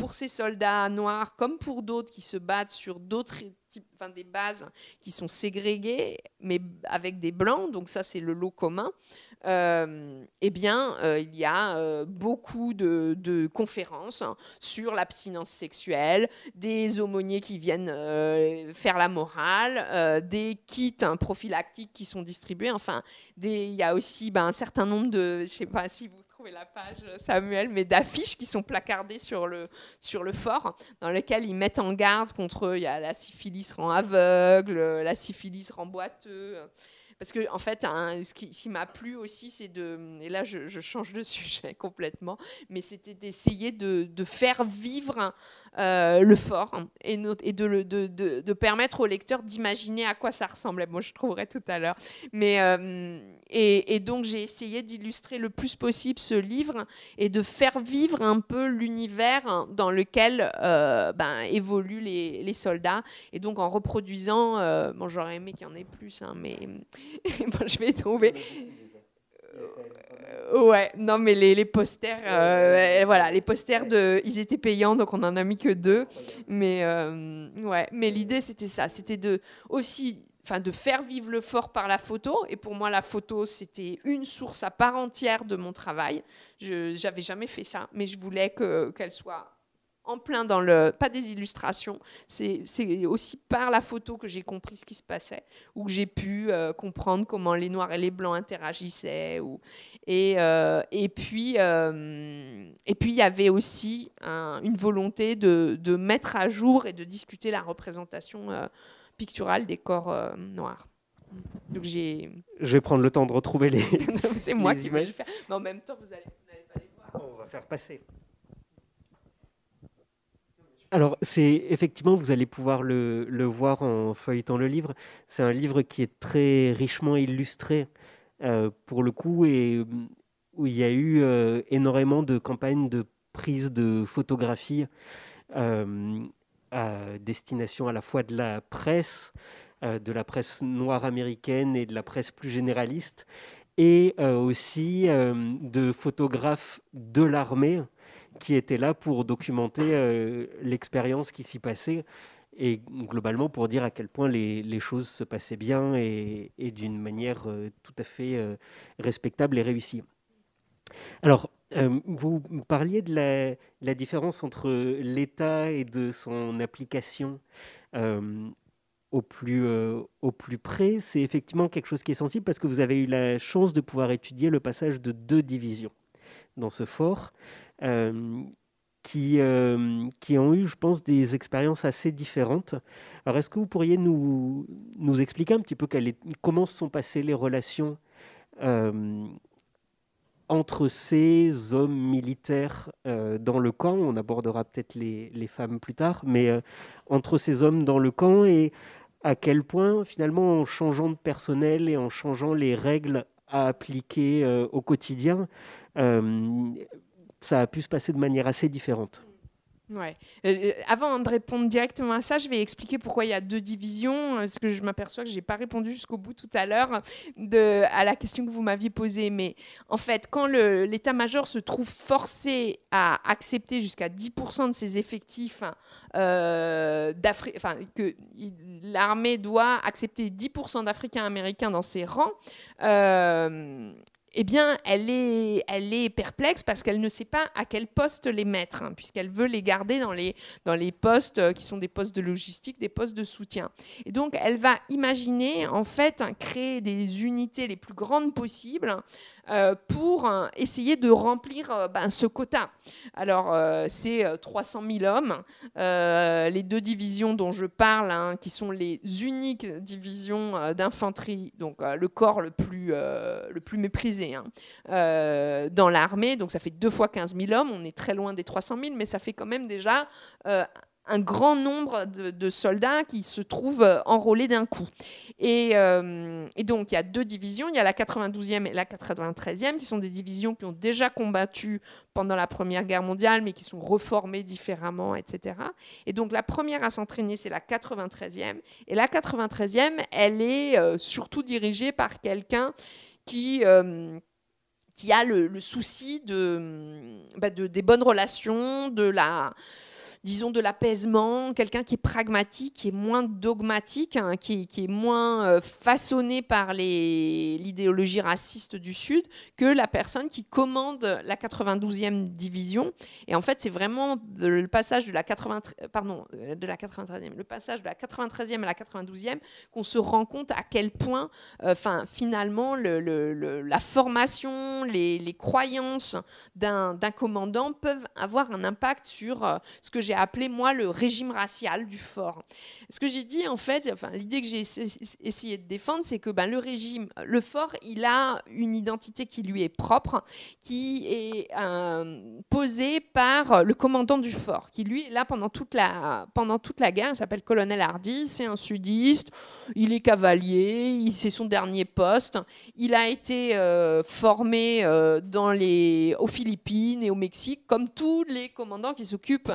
pour ces soldats noirs, comme pour d'autres qui se battent sur d'autres enfin, des bases qui sont ségrégées, mais avec des blancs, donc ça c'est le lot commun, euh, eh bien, euh, il y a euh, beaucoup de, conférences sur l'abstinence sexuelle, des aumôniers qui viennent faire la morale, des kits hein, prophylactiques qui sont distribués. Enfin, il y a aussi ben, un certain nombre de, je sais pas si vous la page, Samuel, mais d'affiches qui sont placardées sur le, sur le fort, dans lesquelles ils mettent en garde contre il y a la syphilis rend aveugle, la syphilis rend boiteux. Parce que, en fait, ce qui, m'a plu aussi, c'est de. Et là, je, change de sujet complètement, mais c'était d'essayer de, de, faire vivre euh, le fort et, et de, permettre au lecteur d'imaginer à quoi ça ressemblait. Moi, je trouverai tout à l'heure. Mais euh, et, donc j'ai essayé d'illustrer le plus possible ce livre et de faire vivre un peu l'univers dans lequel euh, ben, évoluent les, les, soldats. Et donc en reproduisant, bon, j'aurais aimé qu'il y en ait plus, hein, mais bon, je vais trouver. Ouais, non, mais les, les posters, euh, voilà, les posters de, ils étaient payants, donc on en a mis que deux. Mais euh, ouais, mais l'idée c'était ça, c'était de aussi, de faire vivre le fort par la photo. Et pour moi, la photo c'était une source à part entière de mon travail. Je, j'avais jamais fait ça, mais je voulais que qu'elle soit en plein dans le pas des illustrations c'est aussi par la photo que j'ai compris ce qui se passait ou que j'ai pu euh, comprendre comment les noirs et les blancs interagissaient ou et, euh, et puis euh, et puis il y avait aussi une volonté de, de, mettre à jour et de discuter la représentation picturale des corps noirs. Donc j'ai je vais prendre le temps de retrouver les c'est moi qui vais le faire. Mais en même temps vous allez, vous allez pas les voir. On va faire passer alors, c'est effectivement, vous allez pouvoir le, voir en feuilletant le livre. C'est un livre qui est très richement illustré euh, pour le coup et où il y a eu euh, énormément de campagnes de prise de photographies. Euh, à destination à la fois de la presse, de la presse noire américaine et de la presse plus généraliste, et aussi de photographes de l'armée qui étaient là pour documenter l'expérience qui s'y passait et globalement pour dire à quel point les, choses se passaient bien et, d'une manière euh, tout à fait euh, respectable et réussie. Alors, euh, vous parliez de la, différence entre l'État et de son application au, plus, au plus près. C'est effectivement quelque chose qui est sensible parce que vous avez eu la chance de pouvoir étudier le passage de deux divisions dans ce fort qui, euh, qui ont eu, je pense, des expériences assez différentes. Alors, est-ce que vous pourriez nous, nous expliquer un petit peu comment se sont passées les relations euh, entre ces hommes militaires euh, dans le camp? On abordera peut-être les, les, femmes plus tard, mais entre ces hommes dans le camp et à quel point, finalement, en changeant de personnel et en changeant les règles à appliquer au quotidien, ça a pu se passer de manière assez différente. Ouais. Euh, euh, avant de répondre directement à ça, je vais expliquer pourquoi il y a deux divisions, parce que je m'aperçois que je n'ai pas répondu jusqu'au bout tout à l'heure à la question que vous m'aviez posée. Mais en fait, quand l'état-major se trouve forcé à accepter jusqu'à 10% de ses effectifs, euh, que l'armée doit accepter 10% d'Africains américains dans ses rangs, euh, eh bien, elle est, perplexe parce qu'elle ne sait pas à quel poste les mettre, hein, puisqu'elle veut les garder dans les, dans les postes euh, qui sont des postes de logistique, des postes de soutien. Et donc, elle va imaginer, en fait, créer des unités les plus grandes possibles pour euh, essayer de remplir euh, ben, ce quota. Alors, c'est 300 000 hommes. les deux divisions dont je parle, hein, qui sont les uniques divisions d'infanterie, donc le corps le plus, le plus méprisé hein, dans l'armée, donc ça fait deux fois 15 000 hommes. On est très loin des 300 000, mais ça fait quand même déjà un grand nombre de, soldats qui se trouvent euh, enrôlés d'un coup. Euh, et, donc, il y a deux divisions. Il y a la 92e et la 93e, qui sont des divisions qui ont déjà combattu pendant la Première Guerre mondiale, mais qui sont reformées différemment, etc. Et donc, la première à s'entraîner, c'est la 93e. Et la 93e, elle est euh, surtout dirigée par quelqu'un qui qui a le, souci bah, de, des bonnes relations, de la, disons, de l'apaisement, quelqu'un qui est pragmatique, qui est moins dogmatique, hein, qui, est moins euh, façonné par l'idéologie raciste du Sud que la personne qui commande la 92e division. Et en fait, c'est vraiment le passage de la, 80, pardon, euh, de la 93e, le passage de la 93e à la 92e qu'on se rend compte à quel point, euh, enfin, finalement, le, la formation, les, les croyances d'un commandant peuvent avoir un impact sur ce que j'ai j'ai appelé moi le régime racial du fort. Ce que j'ai dit en fait, enfin l'idée que j'ai essayé de défendre, c'est que ben, le régime, le fort, il a une identité qui lui est propre, qui est euh, posée par le commandant du fort, qui lui est là pendant toute la pendant toute la guerre. Il s'appelle colonel Hardy, c'est un sudiste, il est cavalier, c'est son dernier poste. Il a été euh, formé euh, dans les aux Philippines et au Mexique, comme tous les commandants qui s'occupent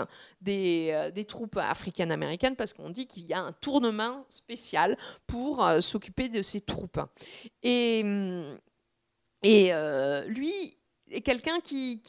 euh, des, troupes africaines-américaines parce qu'on dit qu'il y a un tournement spécial pour euh, s'occuper de ces troupes. Et, hum, euh, lui, est quelqu'un qui,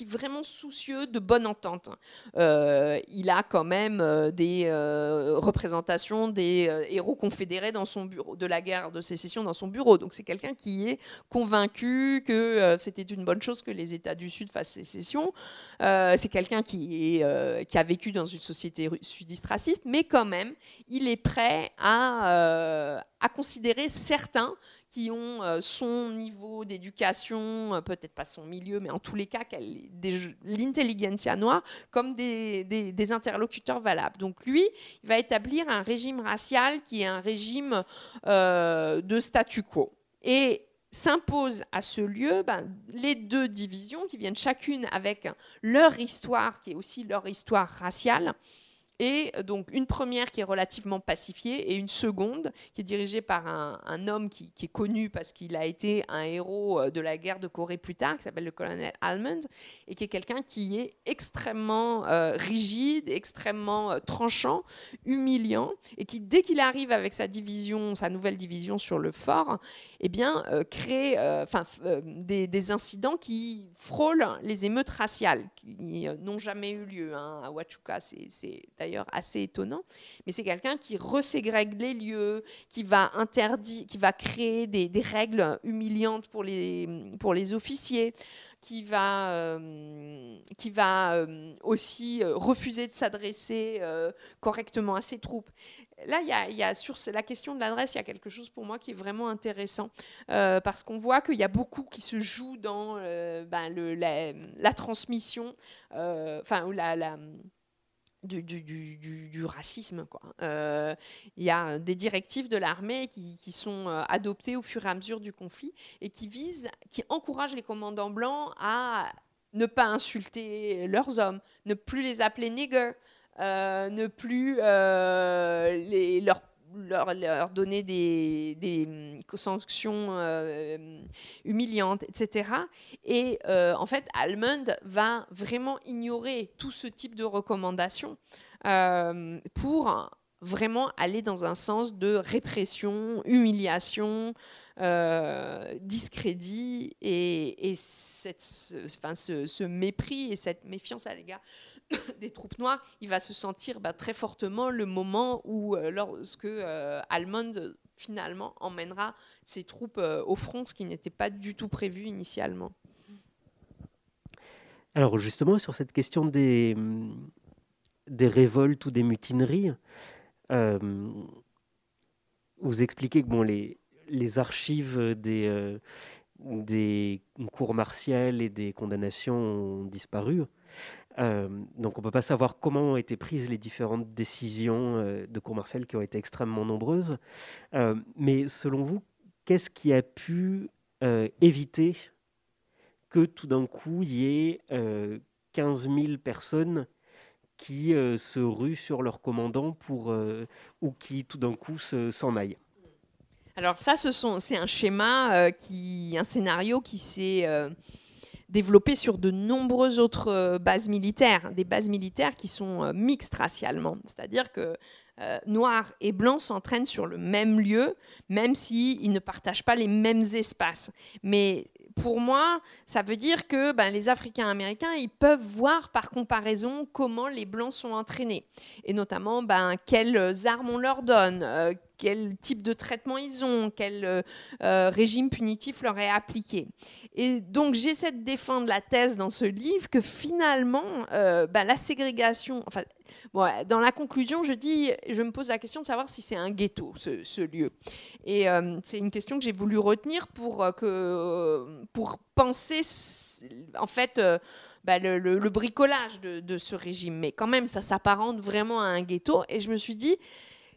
est vraiment soucieux de bonne entente. Euh, il a quand même euh, des euh, représentations des héros confédérés de la guerre de sécession dans son bureau. Donc c'est quelqu'un qui est convaincu que c'était une bonne chose que les États du Sud fassent sécession. c'est quelqu'un qui, a vécu dans une société sudiste raciste, mais quand même, il est prêt à considérer certains qui ont euh, son niveau d'éducation, euh, peut-être pas son milieu, mais en tous les cas, l'intelligentsia noire, comme des, interlocuteurs valables. Donc lui, il va établir un régime racial qui est un régime euh, de statu quo. Et s'impose à ce lieu ben, les deux divisions qui viennent chacune avec leur histoire, qui est aussi leur histoire raciale, et donc une première qui est relativement pacifiée et une seconde qui est dirigée par un, homme qui, est connu parce qu'il a été un héros euh, de la guerre de Corée plus tard, qui s'appelle le colonel Almond, et qui est quelqu'un qui est extrêmement euh, rigide, extrêmement euh, tranchant, humiliant, et qui dès qu'il arrive avec sa division, sa nouvelle division sur le fort, eh bien crée enfin des, incidents qui frôlent les émeutes raciales, qui n'ont jamais eu lieu. Hein. À Huachuca, c'est d'ailleurs assez étonnant, mais c'est quelqu'un qui reségrègue les lieux, qui va interdire, qui va créer des, règles humiliantes pour les, pour les officiers qui va, euh, qui va euh, aussi euh, refuser de s'adresser correctement à ses troupes. Là, y a, y a, sur la question de l'adresse, il y a quelque chose pour moi qui est vraiment intéressant, parce qu'on voit qu'il y a beaucoup qui se joue dans ben, la, transmission, enfin, la, la du, racisme. Euh, il y a des directives de l'armée qui, sont euh, adoptées au fur et à mesure du conflit et qui visent, qui encouragent les commandants blancs à ne pas insulter leurs hommes, ne plus les appeler nigger, euh, ne plus les, leur leur, donner des, des hum, sanctions euh, humiliantes, etc. Et euh, en fait, Almond va vraiment ignorer tout ce type de recommandations euh, pour vraiment aller dans un sens de répression, humiliation, discrédit et, cette, enfin, ce, ce, mépris et cette méfiance à l'égard des troupes noires, il va se sentir bah, très fortement le moment où, euh, lorsque euh, Almond finalement emmènera ses troupes euh, au front, ce qui n'était pas du tout prévu initialement. Alors justement, sur cette question des, révoltes ou des mutineries, vous expliquez que bon, les, les archives des, des cours martiales et des condamnations ont disparu. Euh, donc on ne peut pas savoir comment ont été prises les différentes décisions euh, de cour martiale qui ont été extrêmement nombreuses. Euh, mais selon vous, qu'est-ce qui a pu éviter que tout d'un coup il y ait 15 000 personnes qui se ruent sur leur commandant pour, ou qui tout d'un coup s'en aillent? Alors ça, c'est un schéma, qui, un scénario qui s'est développé sur de nombreuses autres euh, bases militaires, des bases militaires qui sont euh, mixtes racialement. C'est-à-dire que euh, noirs et blancs s'entraînent sur le même lieu, même s'ils ne partagent pas les mêmes espaces. Mais pour moi, ça veut dire que ben, les Africains américains, ils peuvent voir par comparaison comment les Blancs sont entraînés. Et notamment, ben, quelles armes on leur donne, quel type de traitement ils ont, quel régime punitif leur est appliqué. Et donc j'essaie de défendre la thèse dans ce livre que finalement, euh, bah, la ségrégation, enfin, dans la conclusion, je dis, je me pose la question de savoir si c'est un ghetto, ce, lieu. Et euh, c'est une question que j'ai voulu retenir pour, euh, que, pour penser, en fait, bah, le, bricolage de, ce régime. Mais quand même, ça s'apparente vraiment à un ghetto. Et je me suis dit,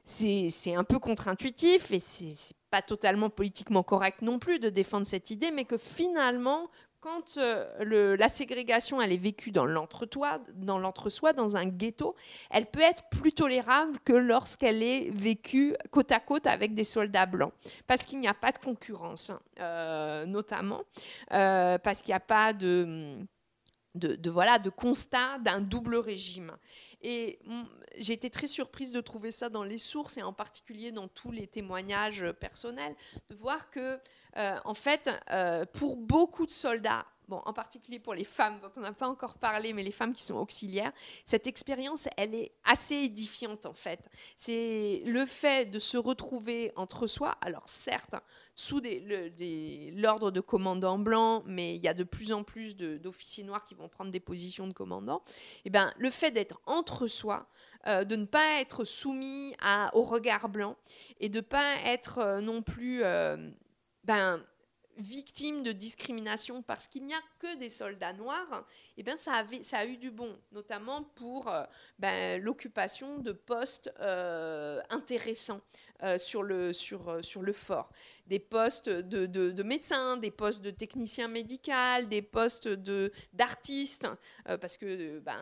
c'est un peu contre-intuitif et c'est pas totalement politiquement correct non plus de défendre cette idée, mais que finalement, quand euh, la ségrégation elle est vécue dans l'entre-soi, dans un ghetto, elle peut être plus tolérable que lorsqu'elle est vécue côte à côte avec des soldats blancs, parce qu'il n'y a pas de concurrence, euh, notamment euh, parce qu'il n'y a pas de, voilà de constat d'un double régime. Et j'ai été très surprise de trouver ça dans les sources et en particulier dans tous les témoignages personnels, de voir que, euh, en fait, euh, pour beaucoup de soldats, en particulier pour les femmes dont on n'a pas encore parlé, mais les femmes qui sont auxiliaires, cette expérience, elle est assez édifiante en fait. C'est le fait de se retrouver entre soi, alors certes, sous l'ordre de commandants blancs, mais il y a de plus en plus d'officiers noirs qui vont prendre des positions de commandants, et eh ben, le fait d'être entre soi, euh, de ne pas être soumis au regard blanc et de ne pas être euh, non plus euh, ben, victime de discrimination parce qu'il n'y a que des soldats noirs, eh bien, ça, avait, ça a eu du bon, notamment pour euh, ben, l'occupation de postes euh, intéressants euh, sur, le, sur, sur le fort des postes de, de, médecins, des postes de techniciens médicaux, des postes d'artistes, parce que ben,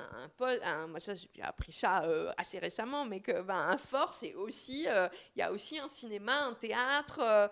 moi ça j'ai appris ça assez récemment, mais que ben, fort c'est aussi, il y a aussi un cinéma, un théâtre,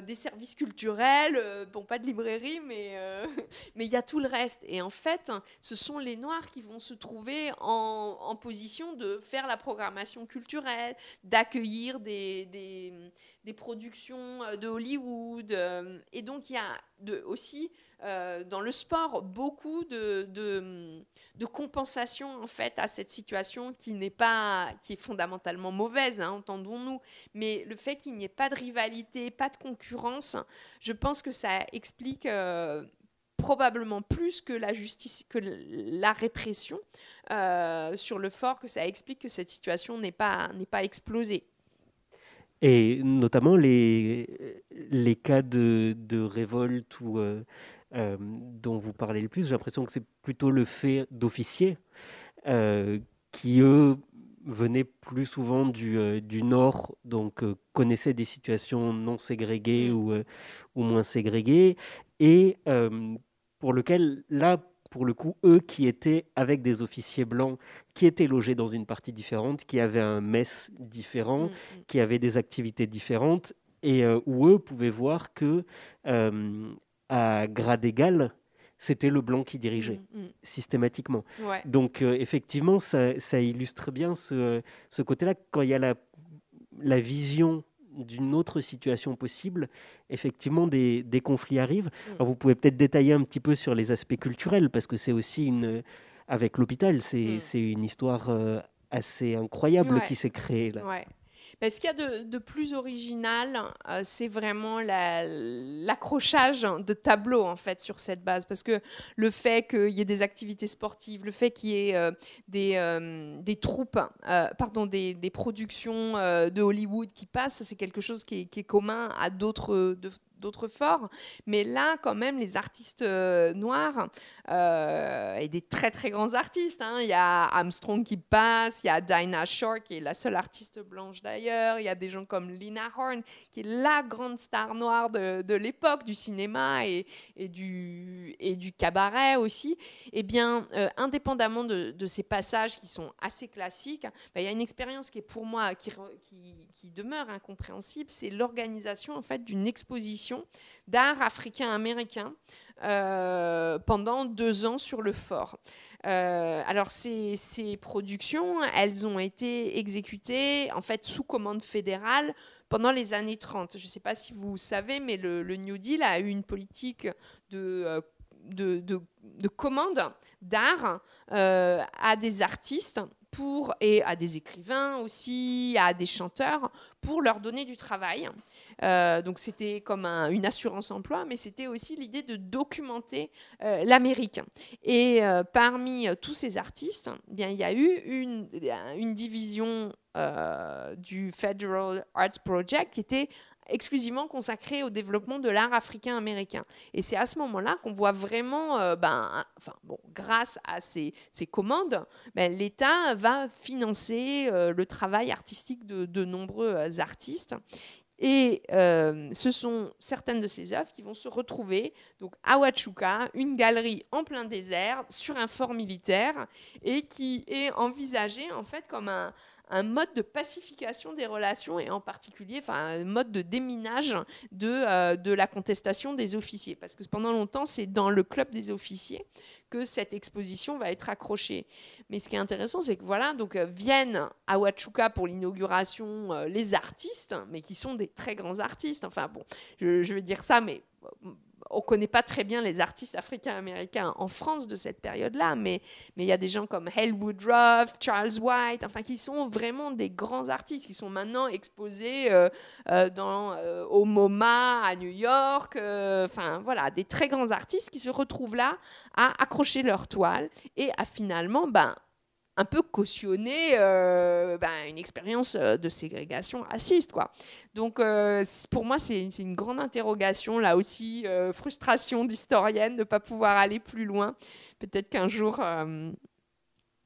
des services culturels, bon pas de librairie, mais mais il y a tout le reste. Et en fait, ce sont les Noirs qui vont se trouver en, position de faire la programmation culturelle, d'accueillir des, productions euh, de Hollywood. Euh, et donc, il y a aussi euh, dans le sport beaucoup de, de, compensation en fait à cette situation qui n'est pas qui est fondamentalement mauvaise hein, entendons-nous mais le fait qu'il n'y ait pas de rivalité pas de concurrence je pense que ça explique probablement plus que la justice que la répression sur le fort que ça explique que cette situation n'est pas n'est pas explosée et notamment les, les cas de, de révolte ou, euh, euh, dont vous parlez le plus, j'ai l'impression que c'est plutôt le fait d'officiers euh, qui, eux, venaient plus souvent du, du Nord, donc connaissaient des situations non ségrégées mmh. ou, ou moins ségrégées, et pour lequel, là, pour le coup, eux qui étaient avec des officiers blancs, qui étaient logés dans une partie différente, qui avaient un mess différent, mm, mm. qui avaient des activités différentes, et euh, où eux pouvaient voir que euh, à grade égal, c'était le blanc qui dirigeait mm, systématiquement. Donc euh, effectivement, ça, illustre bien ce, ce côté-là, quand il y a la, la vision d'une autre situation possible, effectivement, des, conflits arrivent. Mm. Alors, vous pouvez peut-être détailler un petit peu sur les aspects culturels, parce que c'est aussi une. Avec l'hôpital, c'est mm. une histoire euh, assez incroyable qui s'est créée là. Ce qu'il y a de, plus original, euh, c'est vraiment l'accrochage de tableaux en fait sur cette base, parce que le fait qu'il y ait des activités sportives, le fait qu'il y ait euh, des, euh, des, troupes, pardon, des, productions de Hollywood qui passent, c'est quelque chose qui est commun à d'autres d'autres forts. Mais là, quand même, les artistes euh, noirs, euh, et des très très grands artistes, hein. il y a Armstrong qui passe, il y a Dinah Shore qui est la seule artiste blanche d'ailleurs, il y a des gens comme Lina Horne qui est la grande star noire de, l'époque du cinéma et, et, du, et du cabaret aussi. Eh bien, euh, indépendamment de, ces passages qui sont assez classiques, bah, il y a une expérience qui est pour moi, qui, qui, qui demeure incompréhensible, c'est l'organisation en fait d'une exposition d'art africain-américain euh, pendant deux ans sur le fort. Euh, alors ces, productions, elles ont été exécutées en fait sous commande fédérale pendant les années 30. Je ne sais pas si vous savez, mais le, New Deal a eu une politique de, euh, de, de, commande d'art à des artistes pour, et à des écrivains aussi, à des chanteurs, pour leur donner du travail. Euh, donc c'était comme une assurance emploi, mais c'était aussi l'idée de documenter euh, l'Amérique. Et euh, parmi tous ces artistes, eh bien, il y a eu une, division du Federal Arts Project qui était exclusivement consacrée au développement de l'art africain-américain. Et c'est à ce moment-là qu'on voit vraiment, ben, enfin, bon, grâce à ces, commandes, ben, l'État va financer le travail artistique de nombreux artistes. Et euh, ce sont certaines de ces œuvres qui vont se retrouver donc, à Huachuca, une galerie en plein désert, sur un fort militaire, et qui est envisagée en fait comme un, un mode de pacification des relations et en particulier enfin, un mode de déminage de, euh, de la contestation des officiers. Parce que pendant longtemps, c'est dans le club des officiers que cette exposition va être accrochée. Mais ce qui est intéressant, c'est que voilà, donc euh, viennent à Huachuca pour l'inauguration euh, les artistes, mais qui sont des très grands artistes. Enfin bon, je, je veux dire ça, mais on connaît pas très bien les artistes africains-américains en France de cette période-là, mais il y a des gens comme Hale Woodruff, Charles White, enfin qui sont vraiment des grands artistes qui sont maintenant exposés euh, euh, dans, euh, au MoMA à New York, enfin voilà, des très grands artistes qui se retrouvent là à accrocher leur toile et à finalement ben un peu cautionner euh, ben, une expérience euh, de ségrégation raciste. Quoi. Donc euh, pour moi, c'est une grande interrogation, là aussi, frustration d'historienne de ne pas pouvoir aller plus loin. Peut-être qu'un jour,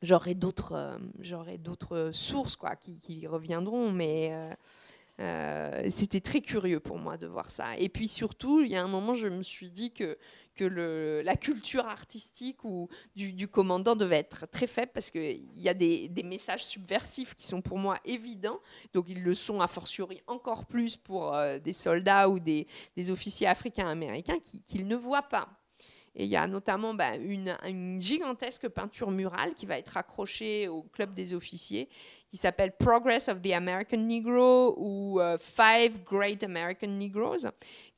j'aurai d'autres sources quoi, qui, reviendront, mais c'était très curieux pour moi de voir ça. Et puis surtout, il y a un moment, je me suis dit que, que la culture artistique ou du, commandant devait être très faible parce qu'il y a des, messages subversifs qui sont pour moi évidents. Donc ils le sont a fortiori encore plus pour euh, des soldats ou des, officiers africains-américains qu'ils ne voient pas. Et il y a notamment bah, une, une, gigantesque peinture murale qui va être accrochée au club des officiers qui s'appelle Progress of the American Negro ou euh, Five Great American Negroes,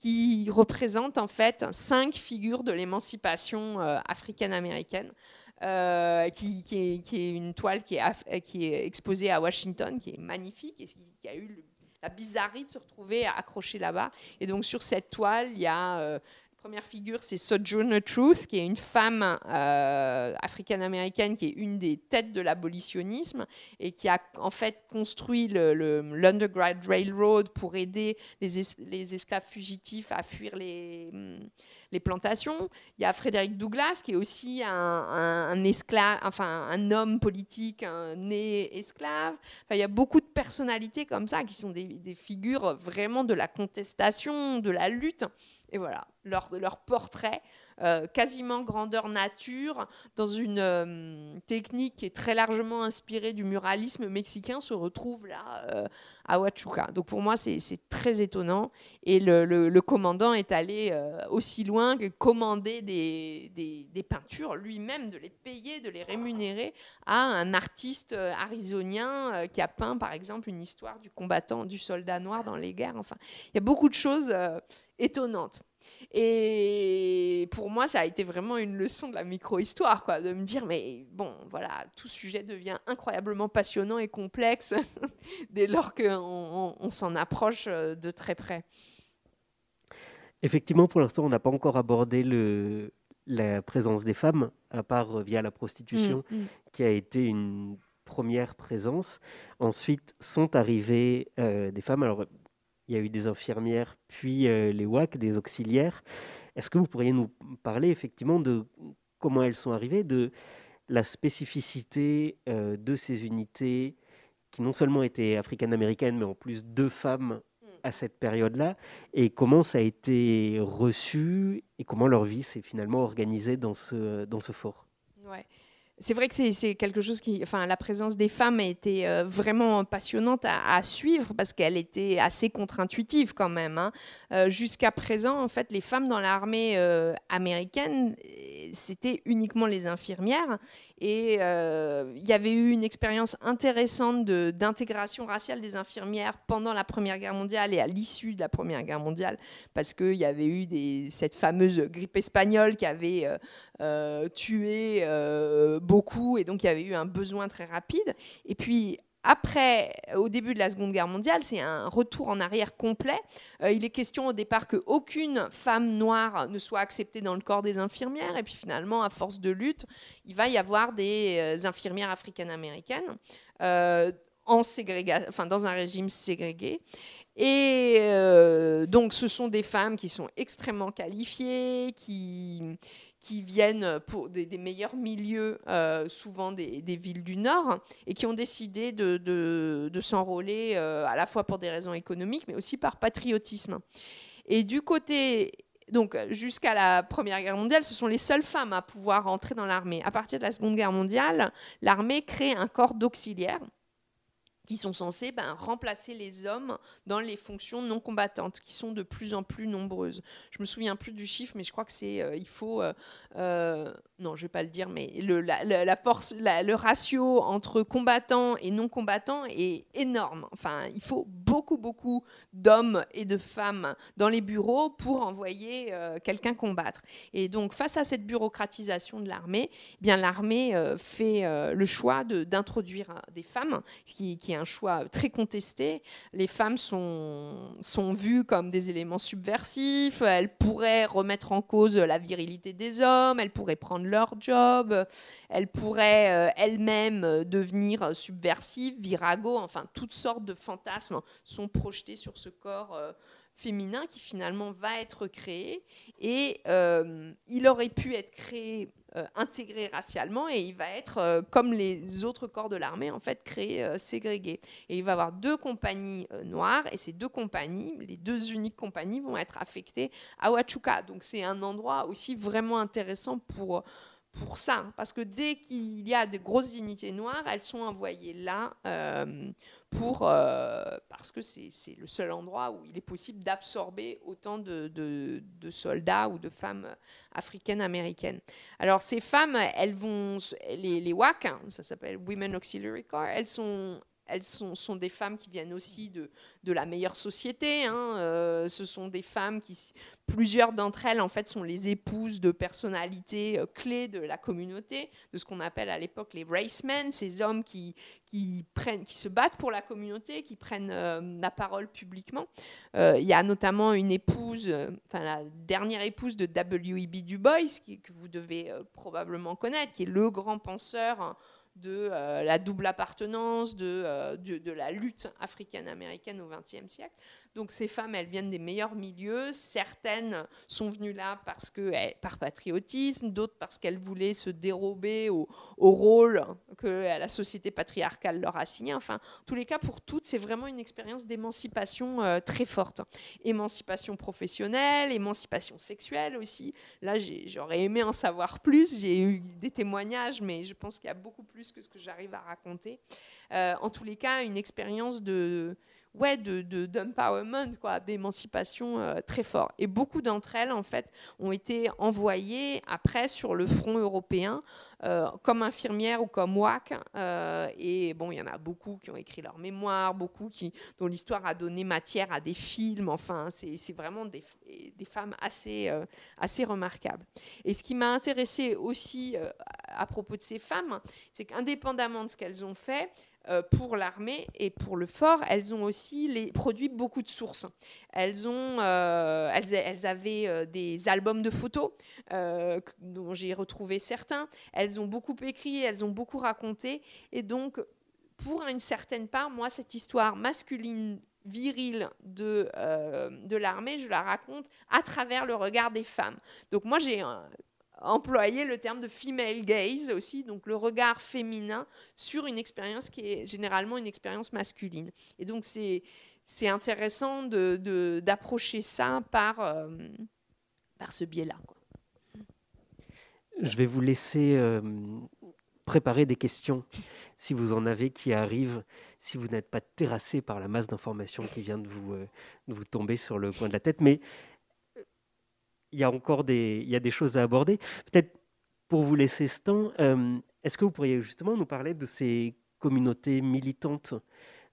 qui représente en fait cinq figures de l'émancipation euh, africaine-américaine. Euh, qui, est, une toile est, qui est, exposée à Washington, qui est magnifique et qui, a eu la bizarrerie de se retrouver accrochée là-bas. Et donc sur cette toile, il y a première figure, c'est Sojourner Truth, qui est une femme euh, africaine-américaine qui est une des têtes de l'abolitionnisme et qui a en fait construit l'Underground Railroad pour aider les, esclaves fugitifs à fuir les, plantations. Il y a Frédéric Douglas, qui est aussi un, esclave, enfin un homme politique né esclave. Il y a beaucoup de personnalités comme ça qui sont des figures vraiment de la contestation, de la lutte. Et voilà, leur, leur portrait, euh, quasiment grandeur nature, dans une euh, technique qui est très largement inspirée du muralisme mexicain, se retrouve là euh, à Huachuca. Donc pour moi, c'est très étonnant. Et le, commandant est allé aussi loin que commander des peintures lui-même, de les payer, de les rémunérer à un artiste arizonien qui a peint, par exemple, une histoire du combattant, du soldat noir dans les guerres. Enfin, il y a beaucoup de choses étonnante. Et pour moi, ça a été vraiment une leçon de la micro-histoire, quoi, de me dire, mais bon, voilà, tout sujet devient incroyablement passionnant et complexe dès lors qu'on on, s'en approche euh, de très près. Effectivement, pour l'instant, on n'a pas encore abordé le, la présence des femmes, à part via la prostitution, mm, mm. qui a été une première présence. Ensuite sont arrivées euh, des femmes. Alors, il y a eu des infirmières, puis euh, les WAC, des auxiliaires. Est-ce que vous pourriez nous parler effectivement de comment elles sont arrivées, de la spécificité euh, de ces unités qui non seulement étaient africaines-américaines, mais en plus deux femmes hmm. à cette période-là, et comment ça a été reçu et comment leur vie s'est finalement organisée dans ce, dans ce fort? Ouais c'est vrai que c'est quelque chose qui, enfin, la présence des femmes a été euh, vraiment passionnante à, suivre parce qu'elle était assez contre-intuitive quand même. Hein. Euh, jusqu'à présent, en fait, les femmes dans l'armée euh, américaine, c'était uniquement les infirmières et il y avait eu une expérience intéressante d'intégration raciale des infirmières pendant la Première Guerre mondiale et à l'issue de la Première Guerre mondiale parce qu'il y avait eu cette fameuse grippe espagnole qui avait tué beaucoup, et donc il y avait eu un besoin très rapide. Et puis après, au début de la Seconde Guerre mondiale, c'est un retour en arrière complet. Euh, il est question au départ qu'aucune femme noire ne soit acceptée dans le corps des infirmières. Et puis finalement, à force de lutte, il va y avoir des euh, infirmières africaines-américaines euh, en enfin, dans un régime ségrégué. Et donc, ce sont des femmes qui sont extrêmement qualifiées, qui, qui viennent pour des, meilleurs milieux, euh, souvent des, villes du Nord, et qui ont décidé de, s'enrôler euh, à la fois pour des raisons économiques, mais aussi par patriotisme. Et du côté donc jusqu'à la Première Guerre mondiale, ce sont les seules femmes à pouvoir entrer dans l'armée. À partir de la Seconde Guerre mondiale, l'armée crée un corps d'auxiliaires qui sont censés ben, remplacer les hommes dans les fonctions non combattantes, qui sont de plus en plus nombreuses. Je me souviens plus du chiffre, mais je crois que c'est, euh, il faut, euh, euh, non, je vais pas le dire, mais le, la, le ratio entre combattants et non combattants est énorme. Enfin, il faut beaucoup beaucoup, d'hommes et de femmes dans les bureaux pour envoyer quelqu'un combattre. Et donc, face à cette bureaucratisation de l'armée, eh bien l'armée fait le choix d'introduire des femmes, ce qui, qui, est un choix très contesté. Les femmes sont, sont vues comme des éléments subversifs, elles pourraient remettre en cause la virilité des hommes, elles pourraient prendre leur job, elles pourraient elles-mêmes devenir subversives, virago, enfin toutes sortes de fantasmes sont projetés sur ce corps féminin qui finalement va être créé. Et euh, il aurait pu être créé euh, intégré racialement et il va être euh, comme les autres corps de l'armée en fait créé ségrégué et il va avoir deux compagnies noires. Et ces deux compagnies les deux uniques compagnies vont être affectées à Huachuca. Donc c'est un endroit aussi vraiment intéressant pour pour ça, parce que dès qu'il y a de grosses dignités noires, elles sont envoyées là pour, euh, parce que c'est le seul endroit où il est possible d'absorber autant de, de, soldats ou de femmes africaines américaines. Alors ces femmes, elles vont, les, les WAC, hein, ça s'appelle Women Auxiliary Corps, elles sont elles sont, des femmes qui viennent aussi de, la meilleure société. Hein. Euh, ce sont des femmes qui, plusieurs d'entre elles, en fait, sont les épouses de personnalités euh, clés de la communauté, de ce qu'on appelle à l'époque les racemen, ces hommes qui, se battent pour la communauté, qui prennent euh, la parole publiquement. Il y a notamment une épouse, enfin la dernière épouse de W.E.B. Du Bois, que vous devez probablement connaître, qui est le grand penseur. Hein, de euh, la double appartenance, de, euh, de, la lutte africaine-américaine au XXe siècle. Donc ces femmes, elles viennent des meilleurs milieux. Certaines sont venues là parce que, eh, par patriotisme, d'autres parce qu'elles voulaient se dérober au, rôle que la société patriarcale leur a signé. Enfin, en tous les cas, pour toutes, c'est vraiment une expérience d'émancipation euh, très forte. Émancipation professionnelle, émancipation sexuelle aussi. Là, j'aurais aimé en savoir plus. J'ai eu des témoignages, mais je pense qu'il y a beaucoup plus que ce que j'arrive à raconter. Euh, en tous les cas, une expérience de ouais, de, d'empowerment, quoi, d'émancipation euh, très fort. Et beaucoup d'entre elles, en fait, ont été envoyées après sur le front européen euh, comme infirmières ou comme WAC. Euh, et bon, il y en a beaucoup qui ont écrit leurs mémoires, beaucoup qui, dont l'histoire a donné matière à des films. Enfin, c'est, vraiment des, des, femmes assez, assez remarquables. Et ce qui m'a intéressé aussi à propos de ces femmes, c'est qu'indépendamment de ce qu'elles ont fait, pour l'armée et pour le fort, elles ont aussi produit beaucoup de sources. Elles, ont, euh, elles, avaient euh, des albums de photos dont j'ai retrouvé certains. Elles ont beaucoup écrit, elles ont beaucoup raconté. Et donc, pour une certaine part, moi, cette histoire masculine virile de, de l'armée, je la raconte à travers le regard des femmes. Donc moi, j'ai employer le terme de female gaze aussi, donc le regard féminin sur une expérience qui est généralement une expérience masculine. Et donc c'est c'est intéressant d'approcher de, ça par, euh, par ce biais-là. Je vais vous laisser euh, préparer des questions, si vous en avez, qui arrivent, si vous n'êtes pas terrassé par la masse d'informations qui vient de vous, euh, vous tomber sur le coin de la tête. Mais il y a encore des, il y a des choses à aborder. Peut-être pour vous laisser ce temps, euh, est-ce que vous pourriez justement nous parler de ces communautés militantes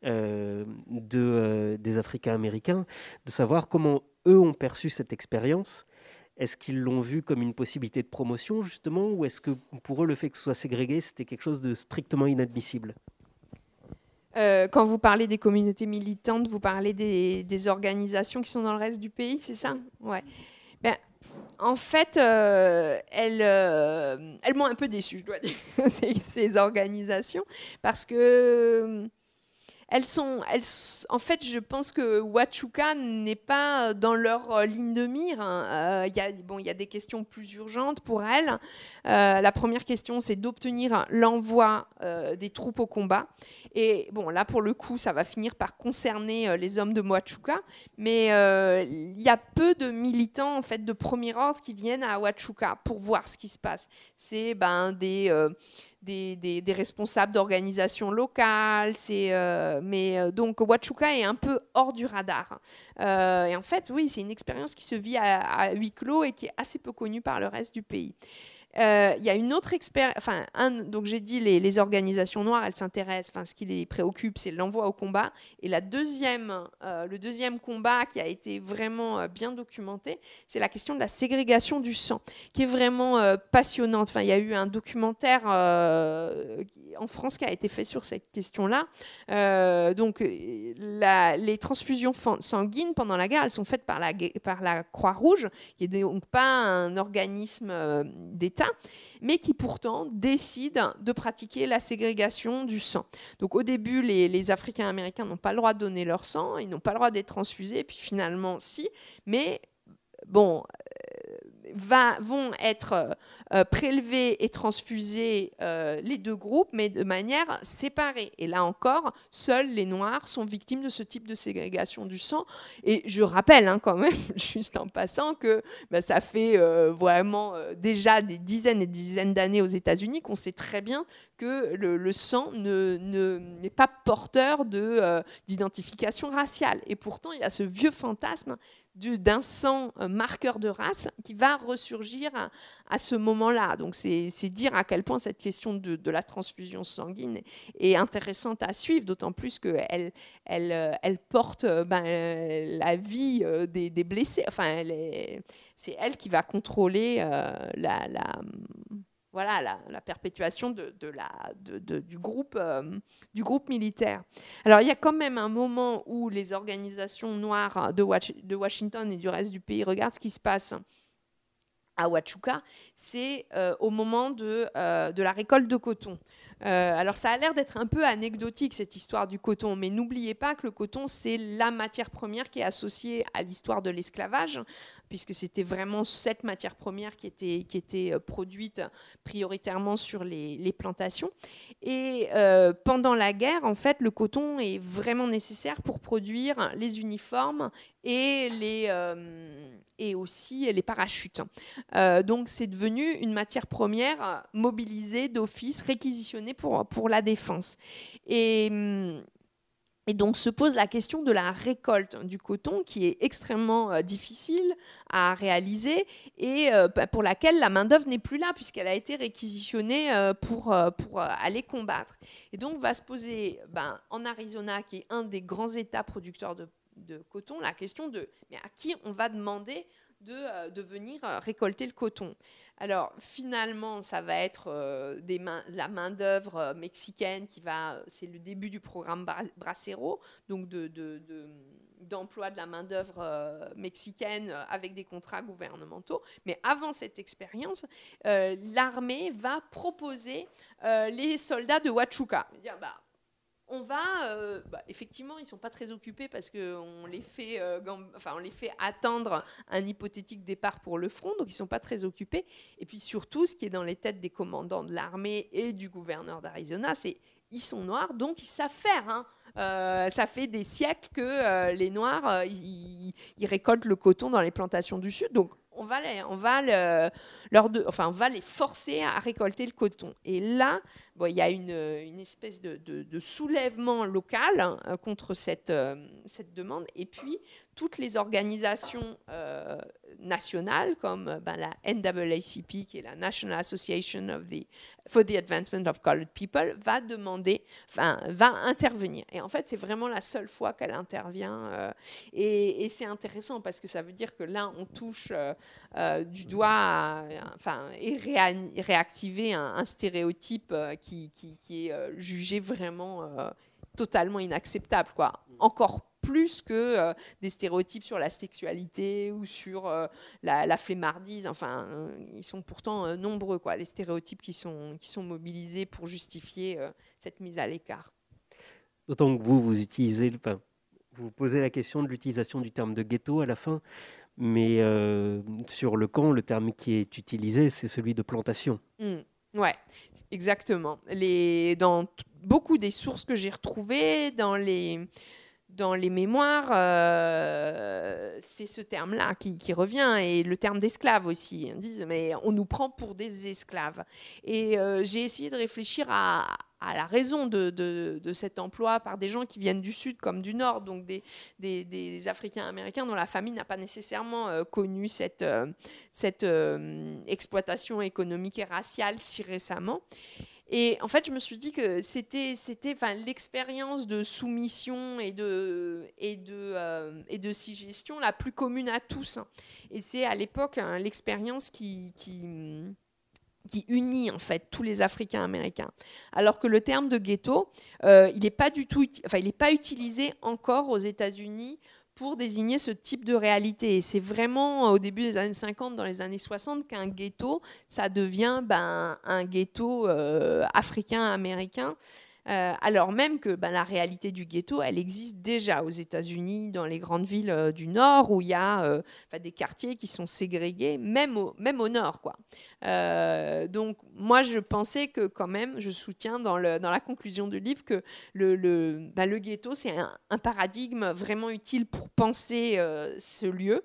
euh, de, euh, des Africains américains, de savoir comment eux ont perçu cette expérience? Est-ce qu'ils l'ont vu comme une possibilité de promotion justement, ou est-ce que pour eux le fait que ce soit ségrégué, c'était quelque chose de strictement inadmissible? Quand vous parlez des communautés militantes, vous parlez des, des, organisations qui sont dans le reste du pays, c'est ça? Ouais. En fait, euh, euh, elles, m'ont un peu déçue, je dois dire, ces, organisations, parce que elles sont, en fait, je pense que Huachuca n'est pas dans leur euh, ligne de mire. Hein. Euh, il y, a, des questions plus urgentes pour elles. Euh, la première question, c'est d'obtenir l'envoi des troupes au combat. Et bon, là, pour le coup, ça va finir par concerner les hommes de Huachuca. Mais il y a peu de militants, en fait, de premier ordre qui viennent à Huachuca pour voir ce qui se passe. C'est ben, des des, responsables d'organisations locales. Euh, mais euh, donc Huachuca est un peu hors du radar. Euh, et en fait, oui, c'est une expérience qui se vit à, huis clos et qui est assez peu connue par le reste du pays. Euh, il y a une autre expérience, enfin, donc j'ai dit les, organisations noires, elles s'intéressent, ce qui les préoccupe, c'est l'envoi au combat. Et la deuxième, euh, le deuxième combat qui a été vraiment euh, bien documenté, c'est la question de la ségrégation du sang, qui est vraiment passionnante. Il y a eu un documentaire en France qui a été fait sur cette question-là. donc, les transfusions sanguines pendant la guerre, elles sont faites par la, par la Croix-Rouge, qui n'est donc pas un organisme d'État mais qui pourtant décident de pratiquer la ségrégation du sang. Donc au début, les, Africains américains n'ont pas le droit de donner leur sang, ils n'ont pas le droit d'être transfusés, puis finalement, si. Mais bon, va, vont être euh, euh, prélevés et transfusés euh, les deux groupes, mais de manière séparée. Et là encore, seuls les Noirs sont victimes de ce type de ségrégation du sang. Et je rappelle hein, quand même, juste en passant, que bah, ça fait vraiment déjà des dizaines et des dizaines d'années aux États-Unis qu'on sait très bien que le, sang n'est ne, pas porteur d'identification raciale. Et pourtant, il y a ce vieux fantasme d'un sang marqueur de race qui va ressurgir à, ce moment-là. Donc c'est dire à quel point cette question de, la transfusion sanguine est intéressante à suivre, d'autant plus qu'elle elle, elle porte ben, la vie euh, des, blessés. Enfin, c'est elle qui va contrôler euh, la voilà la, perpétuation euh, du groupe militaire. Alors il y a quand même un moment où les organisations noires de, Washington et du reste du pays regardent ce qui se passe à Huachuca, c'est euh, au moment euh, de, la récolte de coton. alors ça a l'air d'être un peu anecdotique cette histoire du coton, mais n'oubliez pas que le coton c'est la matière première qui est associée à l'histoire de l'esclavage puisque c'était vraiment cette matière première qui était, qui était euh, produite prioritairement sur les, plantations. Et euh, pendant la guerre, en fait, le coton est vraiment nécessaire pour produire les uniformes et, les, euh, et aussi les parachutes. donc c'est devenu une matière première mobilisée d'office, réquisitionnée pour, pour la défense. Et hum, et donc se pose la question de la récolte du coton qui est extrêmement euh, difficile à réaliser et euh, bah, pour laquelle la main-d'œuvre n'est plus là puisqu'elle a été réquisitionnée euh, pour, pour aller combattre. Et donc va se poser ben, en Arizona, qui est un des grands États producteurs de, de coton, la question de à qui on va demander de, de venir récolter le coton? Alors finalement, ça va être euh, la main d'œuvre euh, mexicaine qui va, c'est le début du programme Bracero, donc d'emploi de, la main d'œuvre euh, mexicaine avec des contrats gouvernementaux. Mais avant cette expérience, l'armée va proposer les soldats de Huachuca. On va, euh, bah, effectivement, ils sont pas très occupés parce qu'on les, fait, euh, enfin, on les fait attendre un hypothétique départ pour le front, donc ils sont pas très occupés. Et puis surtout, ce qui est dans les têtes des commandants de l'armée et du gouverneur d'Arizona, c'est ils sont noirs, donc ils savent faire. Hein. Euh, ça fait des siècles que les Noirs, ils, récoltent le coton dans les plantations du Sud, donc on va les, on va leur enfin, on va les forcer à récolter le coton. Et là, il y a une, espèce de, soulèvement local hein, contre cette, euh, cette demande. Et puis, toutes les organisations euh, nationales, comme ben, la NAACP, qui est la National Association of the, for the Advancement of Colored People, va demander, va intervenir. Et en fait, c'est vraiment la seule fois qu'elle intervient. Euh, et, c'est intéressant parce que ça veut dire que là, on touche du doigt, enfin, et réactiver un, un stéréotype qui, est euh, jugé vraiment euh, totalement inacceptable. Quoi. Encore plus que euh, des stéréotypes sur la sexualité ou sur la, la, flemmardise. Enfin, ils sont pourtant nombreux, quoi, les stéréotypes qui sont, qui sont mobilisés pour justifier cette mise à l'écart. D'autant que vous, vous utilisez, enfin, vous posez la question de l'utilisation du terme de ghetto à la fin, mais sur le camp, le terme qui est utilisé, c'est celui de plantation. Mmh. Ouais, Exactement. Dans beaucoup des sources que j'ai retrouvées, dans les, dans les mémoires, euh, c'est ce terme-là qui, revient, et le terme d'esclave aussi. On dit, mais on nous prend pour des esclaves. Et euh, j'ai essayé de réfléchir à, à la raison de, cet emploi par des gens qui viennent du Sud comme du Nord, donc des, Africains américains dont la famille n'a pas nécessairement euh, connu cette, euh, euh, exploitation économique et raciale si récemment. Et en fait, je me suis dit que c'était, l'expérience de soumission et de, et, suggestion la plus commune à tous. Et c'est à l'époque hein, l'expérience qui, qui unit en fait tous les Africains américains. Alors que le terme de ghetto, euh, il n'est pas du tout, enfin, il n'est pas utilisé encore aux États-Unis pour désigner ce type de réalité. Et c'est vraiment au début des années 50, dans les années 60, qu'un ghetto, ça devient ben, un ghetto euh, africain-américain. Euh, alors même que ben, la réalité du ghetto, elle existe déjà aux États-Unis, dans les grandes villes euh, du Nord, où il y a euh, des quartiers qui sont ségrégés, même au, Nord. Quoi. donc moi, je pensais que quand même, je soutiens dans, la conclusion du livre que le, ben, ghetto, c'est un, paradigme vraiment utile pour penser ce lieu.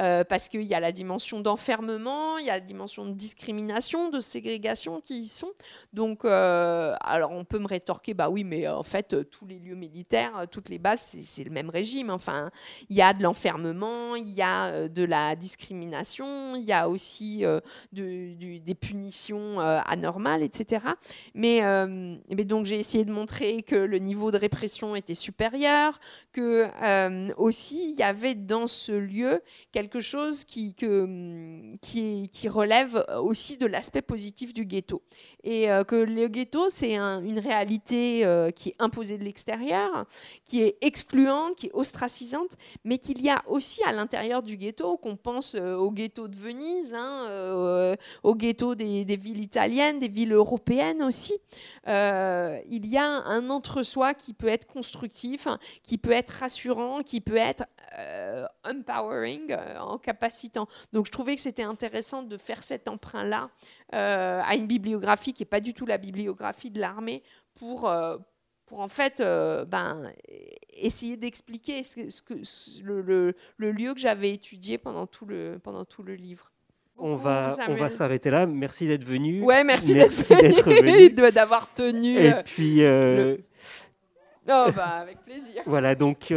Euh, parce qu'il y a la dimension d'enfermement, il y a la dimension de discrimination, de ségrégation qui y sont. Donc, euh, alors on peut me rétorquer, bah oui, mais en fait, tous les lieux militaires, toutes les bases, c'est le même régime. Enfin, il y a de l'enfermement, il y a euh, de la discrimination, il y a aussi des punitions anormales, etc. Mais, mais donc j'ai essayé de montrer que le niveau de répression était supérieur, que aussi il y avait dans ce lieu quelque chose qui, qui, qui relève aussi de l'aspect positif du ghetto. Et euh, que le ghetto, c'est une réalité euh, qui est imposée de l'extérieur, qui est excluante, qui est ostracisante, mais qu'il y a aussi à l'intérieur du ghetto, qu'on pense euh, au ghetto de Venise, hein, au ghetto des, villes italiennes, des villes européennes aussi, il y a un entre-soi qui peut être constructif, qui peut être rassurant, qui peut être empowering, en capacitant. Donc je trouvais que c'était intéressant de faire cet emprunt-là euh, à une bibliographie qui n'est pas du tout la bibliographie de l'armée pour, euh, pour en fait ben, essayer d'expliquer ce, que, le, le, lieu que j'avais étudié pendant tout le, pendant tout le livre. On va, on va s'arrêter là. Merci d'être venu. Ouais, merci, d'être venu, d'avoir tenu. Et puis. Oh, bah, avec plaisir. voilà, donc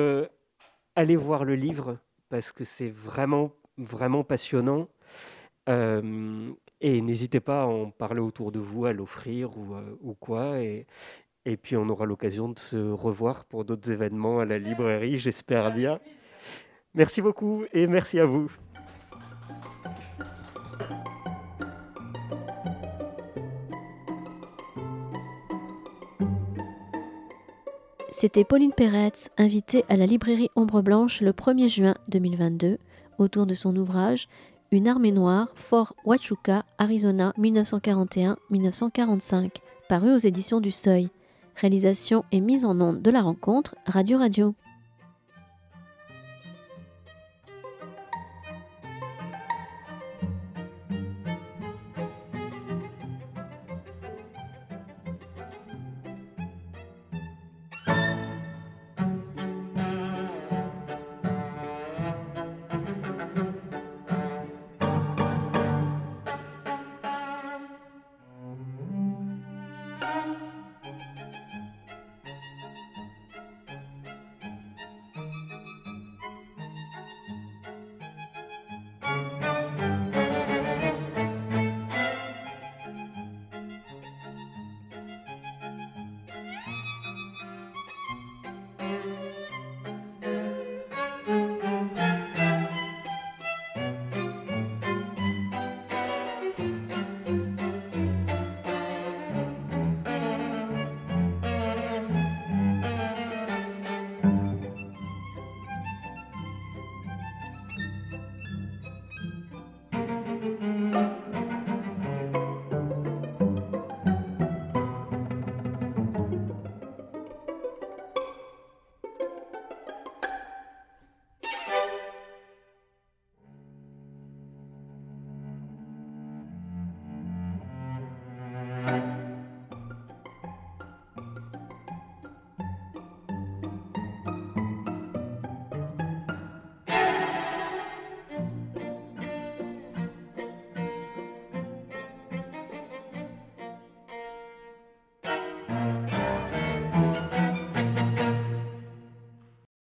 allez voir le livre parce que c'est vraiment, vraiment passionnant. Euh, et n'hésitez pas à en parler autour de vous, à l'offrir ou, euh, ou, quoi. Et, et puis on aura l'occasion de se revoir pour d'autres événements à la librairie, j'espère bien. Merci beaucoup et merci à vous. C'était Pauline Peretz, invitée à la librairie Ombre Blanche le 1er juin 2022 autour de son ouvrage Une armée noire, Fort Huachuca, Arizona 1941-1945, paru aux éditions du Seuil. Réalisation et mise en onde de la rencontre Radio Radio.